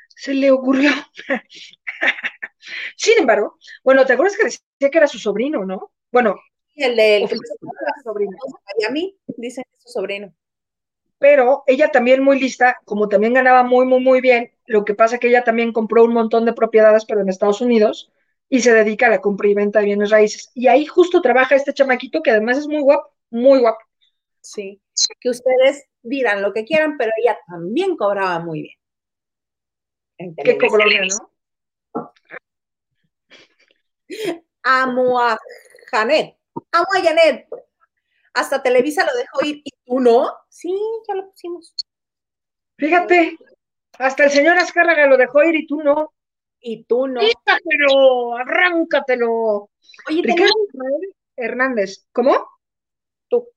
Se le ocurrió. Sin embargo, bueno, ¿te acuerdas que decía que era su sobrino, no? Bueno. El de el, sobrino. Miami, dicen que es su sobrino pero ella también muy lista, como también ganaba muy, muy, muy bien, lo que pasa que ella también compró un montón de propiedades, pero en Estados Unidos, y se dedica a la compra y venta de bienes raíces. Y ahí justo trabaja este chamaquito que además es muy guapo, muy guapo. Sí, que ustedes dirán lo que quieran, pero ella también cobraba muy bien. ¿Qué cobró no? Amo a Janet, amo a Janet. Hasta Televisa lo dejó ir y tú no. Sí, ya lo pusimos. Fíjate, hasta el señor Azcárraga lo dejó ir y tú no. Y tú no. Quítatelo, arráncatelo. Oye, Ricardo Hernández, ¿cómo? Tú.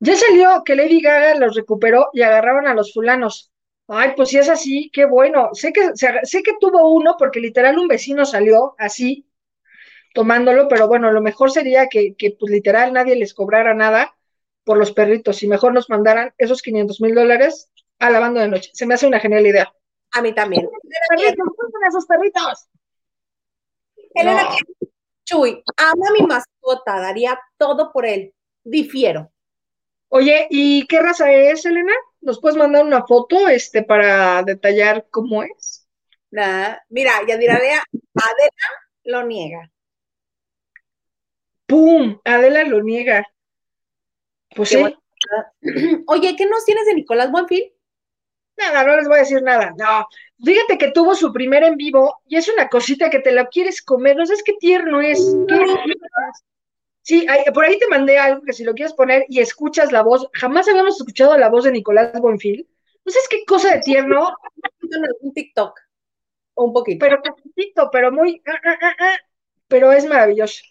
Ya salió que Lady Gaga los recuperó y agarraron a los fulanos. Ay, pues si es así, qué bueno. Sé que, sé que tuvo uno porque literal un vecino salió así, tomándolo, pero bueno, lo mejor sería que, que pues literal nadie les cobrara nada por los perritos y mejor nos mandaran esos 500 mil dólares a la banda de noche. Se me hace una genial idea. A mí también. esos perritos. Elena, Chuy, amo a mi mascota, daría todo por él. Difiero. Oye, ¿y qué raza es, Elena? ¿Nos puedes mandar una foto este, para detallar cómo es? Nada. Mira, ya dirá, Adela lo niega. ¡Pum! Adela lo niega. Pues sí. Oye, ¿qué nos tienes de Nicolás Buenfil? Nada, no les voy a decir nada. No, fíjate que tuvo su primer en vivo y es una cosita que te la quieres comer. No sabes qué tierno es. Sí, por ahí te mandé algo que si lo quieres poner y escuchas la voz, jamás habíamos escuchado la voz de Nicolás Bonfil. ¿No sabes qué cosa de tierno? Un TikTok, un poquito. Pero poquito, pero muy, ah, ah, ah, pero es maravilloso.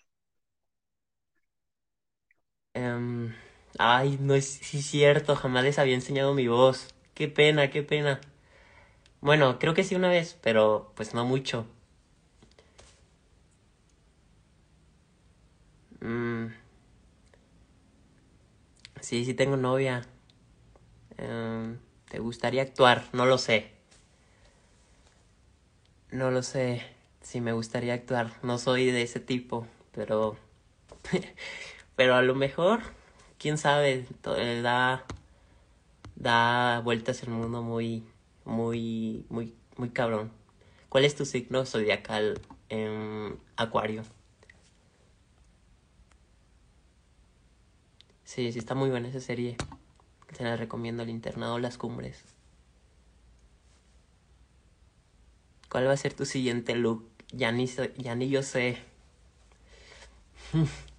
Em, ay, no es cierto, jamás les había enseñado mi voz. Qué pena, qué pena. Bueno, creo que sí una vez, pero pues no mucho. Mm. Sí, sí tengo novia. Em, ¿Te gustaría actuar? No lo sé. No lo sé si me gustaría actuar. No soy de ese tipo, pero... pero a lo mejor, quién sabe, da da vueltas el mundo muy, muy, muy, muy cabrón. ¿Cuál es tu signo zodiacal en Acuario? Sí, sí, está muy buena esa serie. Se la recomiendo, El Internado Las Cumbres. ¿Cuál va a ser tu siguiente look? Ya ni, ya ni yo sé.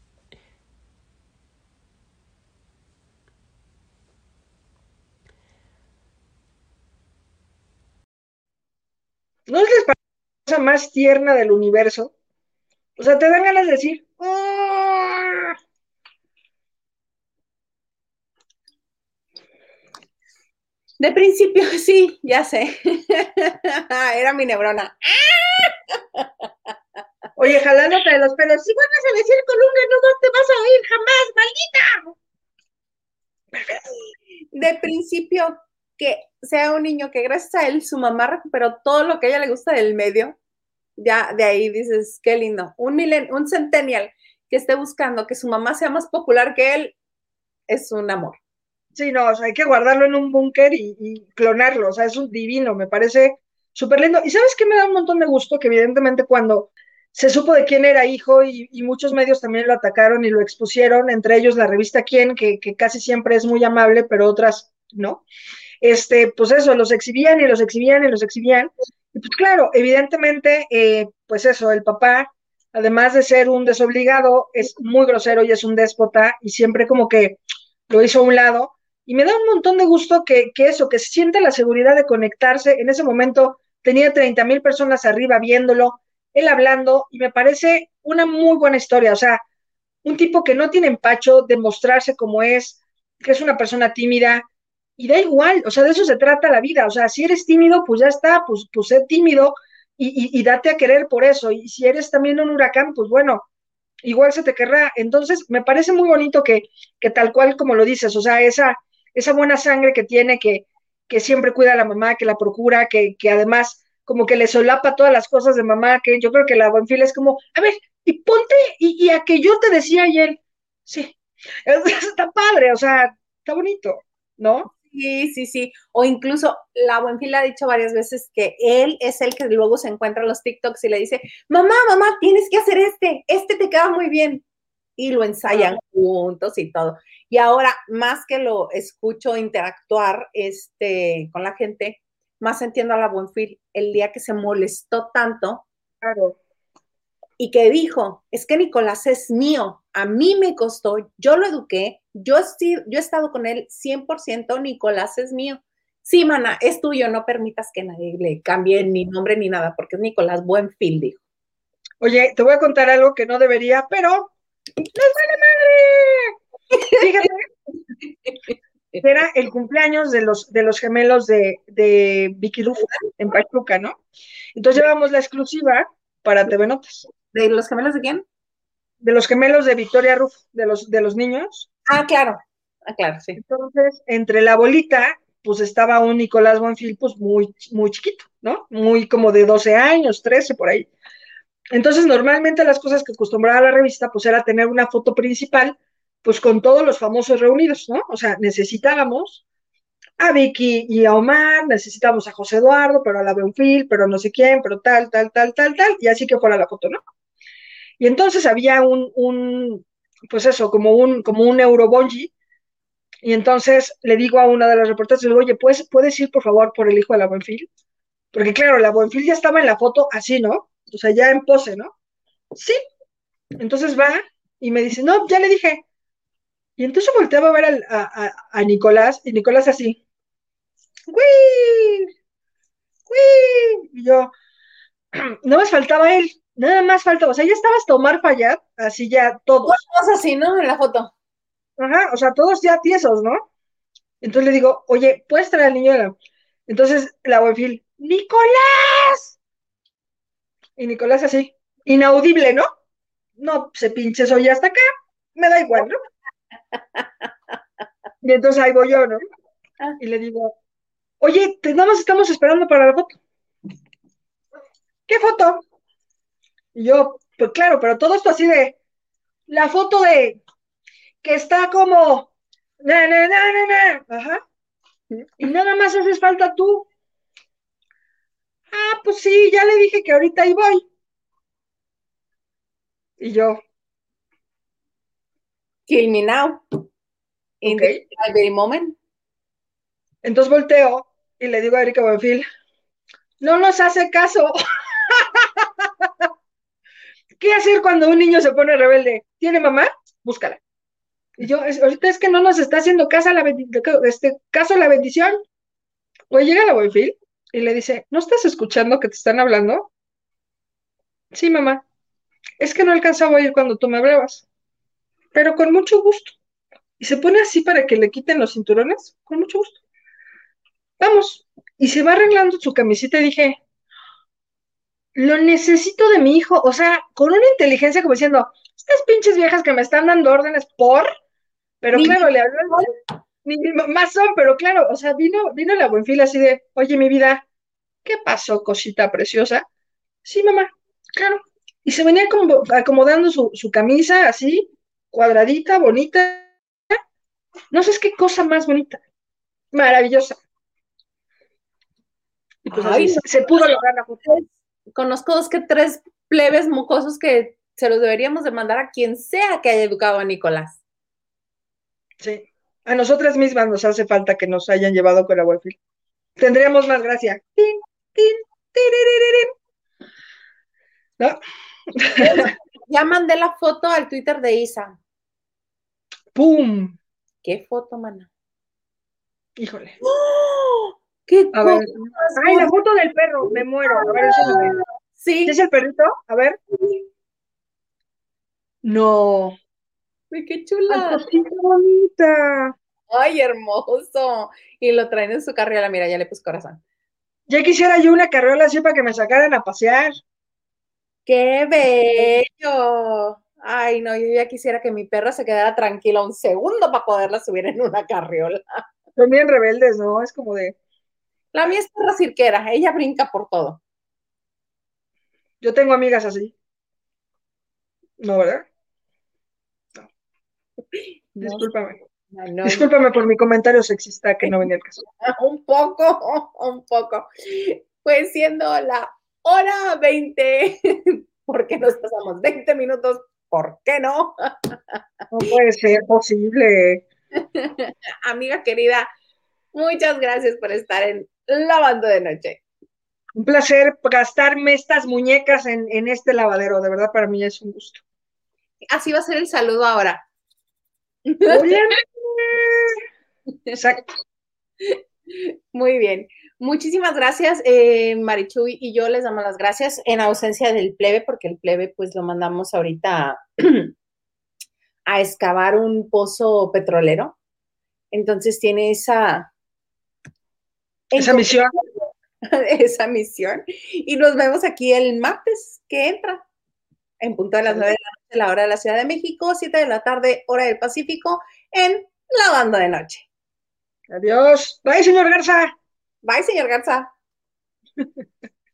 ¿No es la cosa más tierna del universo? O sea, te dan ganas de decir, ¡Ah! De principio, sí, ya sé. Era mi neurona. Oye, jalándote de los pelos. Si vuelves a decir columna, no te vas a oír jamás, maldita. De principio, que sea un niño que gracias a él su mamá recuperó todo lo que a ella le gusta del medio, ya de ahí dices, qué lindo. Un, milen, un centennial que esté buscando que su mamá sea más popular que él, es un amor. Sí, no, o sea, hay que guardarlo en un búnker y, clonarlo, o sea, es un divino, me parece súper lindo. Y sabes qué me da un montón de gusto, que evidentemente cuando se supo de quién era hijo y, muchos medios también lo atacaron y lo expusieron, entre ellos la revista Quién, que, que casi siempre es muy amable, pero otras no este, pues eso, los exhibían y los exhibían y los exhibían. Y pues claro, evidentemente, eh, pues eso, el papá, además de ser un desobligado, es muy grosero y es un déspota y siempre como que lo hizo a un lado. Y me da un montón de gusto que, que eso, que se siente la seguridad de conectarse. En ese momento tenía 30 mil personas arriba viéndolo, él hablando, y me parece una muy buena historia. O sea, un tipo que no tiene empacho de mostrarse como es, que es una persona tímida, y da igual, o sea, de eso se trata la vida, o sea, si eres tímido, pues ya está, pues, pues sé tímido y, y, date a querer por eso, y si eres también un huracán, pues bueno, igual se te querrá. Entonces, me parece muy bonito que, que tal cual como lo dices, o sea, esa, esa buena sangre que tiene, que, que siempre cuida a la mamá, que la procura, que, que además como que le solapa todas las cosas de mamá, que yo creo que la Bonfil es como, a ver, y ponte, y, y a que yo te decía ayer, sí, está padre, o sea, está bonito, ¿no? Sí, sí, sí. O incluso la Buenfila ha dicho varias veces que él es el que luego se encuentra en los TikToks y le dice, mamá, mamá, tienes que hacer este, este te queda muy bien. y lo ensayan juntos y todo. Y ahora, más que lo escucho interactuar este, con la gente, más entiendo a la Buenfil el día que se molestó tanto. Claro. Y que dijo, es que Nicolás es mío, a mí me costó, yo lo eduqué, yo, yo he estado con él 100%, Nicolás es mío. Sí, mana, es tuyo, no permitas que nadie le cambie ni nombre ni nada, porque es Nicolás Buenfil, dijo. Oye, te voy a contar algo que no debería, pero ¡nos vale madre! Fíjate, era el cumpleaños de los, de los gemelos de, de Vicky Rufo en Pachuca, ¿no? Entonces llevamos la exclusiva para TV Notas. ¿De los gemelos de quién? De los gemelos de Victoria Rufo, de los, de los niños. Ah, claro. Ah, claro, sí. Entonces, entre la bolita, pues estaba un Nicolás Bonfil, pues muy, muy chiquito, ¿no? Muy como de 12 años, 13 por ahí. Entonces, normalmente las cosas que acostumbraba la revista, pues era tener una foto principal, pues con todos los famosos reunidos, ¿no? O sea, necesitábamos a Vicky y a Omar, necesitábamos a José Eduardo, pero a la Bonfil, pero no sé quién, pero tal, tal, tal, tal, tal, y así que fuera la foto, ¿no? Y entonces había un, un pues eso, como un, como un Eurobonji, y entonces le digo a una de las reporteras, le digo, oye, ¿puedes, ¿puedes ir por favor por el hijo de la Buenfil? Porque claro, la Buenfil ya estaba en la foto así, ¿no? O sea, ya en pose, ¿no? Sí. Entonces va y me dice, no, ya le dije. Y entonces volteaba a ver a, a, Nicolás, y Nicolás así, ¡Uy! ¡Uy! Y yo, no más faltaba él, nada más faltaba, o sea, ya estaba hasta Omar Fayad, así ya todos. Todos así, ¿no? En la foto. Ajá, o sea, todos ya tiesos, ¿no? Entonces le digo, oye, ¿puedes traer al niño de la... Entonces la Buenfil, ¡Nicolás! Y Nicolás así, inaudible, ¿no? No, se pinche soy hasta acá, me da igual, ¿no? Y entonces ahí voy yo, ¿no? Ah. Y le digo, oye, nada más estamos esperando para la foto. ¿Qué foto? Y yo, pues claro, pero todo esto así de, la foto de que está como, na, na, na, ajá, y nada más haces falta tú. Ah, pues sí, ya le dije que ahorita ahí voy. Y yo. Kill me now. In the very moment. Entonces volteo y le digo a Erika Buenfil, no nos hace caso. ¿Qué hacer cuando un niño se pone rebelde? ¿Tiene mamá? Búscala. Y yo, ahorita es que no nos está haciendo caso a la, este, caso la bendición. Pues llega la Buenfil y le dice, ¿no estás escuchando que te están hablando? Sí, mamá. Es que no alcanzaba a oír cuando tú me hablabas. Pero con mucho gusto. Y se pone así para que le quiten los cinturones. Con mucho gusto. Vamos. Y se va arreglando su camiseta y dije, lo necesito de mi hijo. O sea, con una inteligencia como diciendo, estas pinches viejas que me están dando órdenes por pero claro, le habló más son, pero claro, o sea, vino, vino la buenfila así de, oye, mi vida, ¿qué pasó, cosita preciosa? Sí, mamá, claro. Y se venía como acomodando su, su camisa así, cuadradita, bonita. No sé, es qué cosa más bonita. Maravillosa. Y pues así se, pudo lograr la foto. Conozco dos que tres plebes mocosos que se los deberíamos de mandar a quien sea que haya educado a Nicolás. Sí. A nosotras mismas nos hace falta que nos hayan llevado con la wifi. Tendríamos más gracia. ¿No? Ya mandé la foto al Twitter de Isa. ¡Pum! ¿Qué foto, mana? Híjole. ¡Oh! ¡Qué a ver. Ay, la foto del perro, me muero. A ver, eso Sí. ¿Es el perrito? A ver. No. ¡Ay, qué chula! Pues, ¡Qué bonita! ¡Ay, hermoso! Y lo traen en su carriola, mira, ya le puse corazón. Ya quisiera yo una carriola así para que me sacaran a pasear. ¡Qué bello! Ay, no, yo ya quisiera que mi perro se quedara tranquila un segundo para poderla subir en una carriola. Son bien rebeldes, ¿no? Es como de. La mía es perra cirquera, ella brinca por todo. Yo tengo amigas así. No, ¿verdad? Discúlpame. Discúlpame por mi comentario sexista que no venía al caso. Un poco, un poco. Pues siendo la hora 20, porque nos pasamos 20 minutos ¿por qué no? No puede ser posible. Amiga querida, muchas gracias por estar en Lavando de Noche. Un placer gastarme estas muñecas en, en este lavadero, de verdad para mí es un gusto. Así va a ser el saludo ahora. Oye, Exacto. Muy bien. Muchísimas gracias, eh, Marichuy y yo les damos las gracias en ausencia del plebe, porque el plebe pues lo mandamos ahorita a, excavar un pozo petrolero. Entonces tiene esa... Esa misión. Esa misión. Y nos vemos aquí el martes que entra, en punto de las nueve de la noche, la hora de la Ciudad de México, siete de la tarde, hora del Pacífico, en La Banda de Noche. Adiós. Bye, señor Garza. Bye, señor Garza.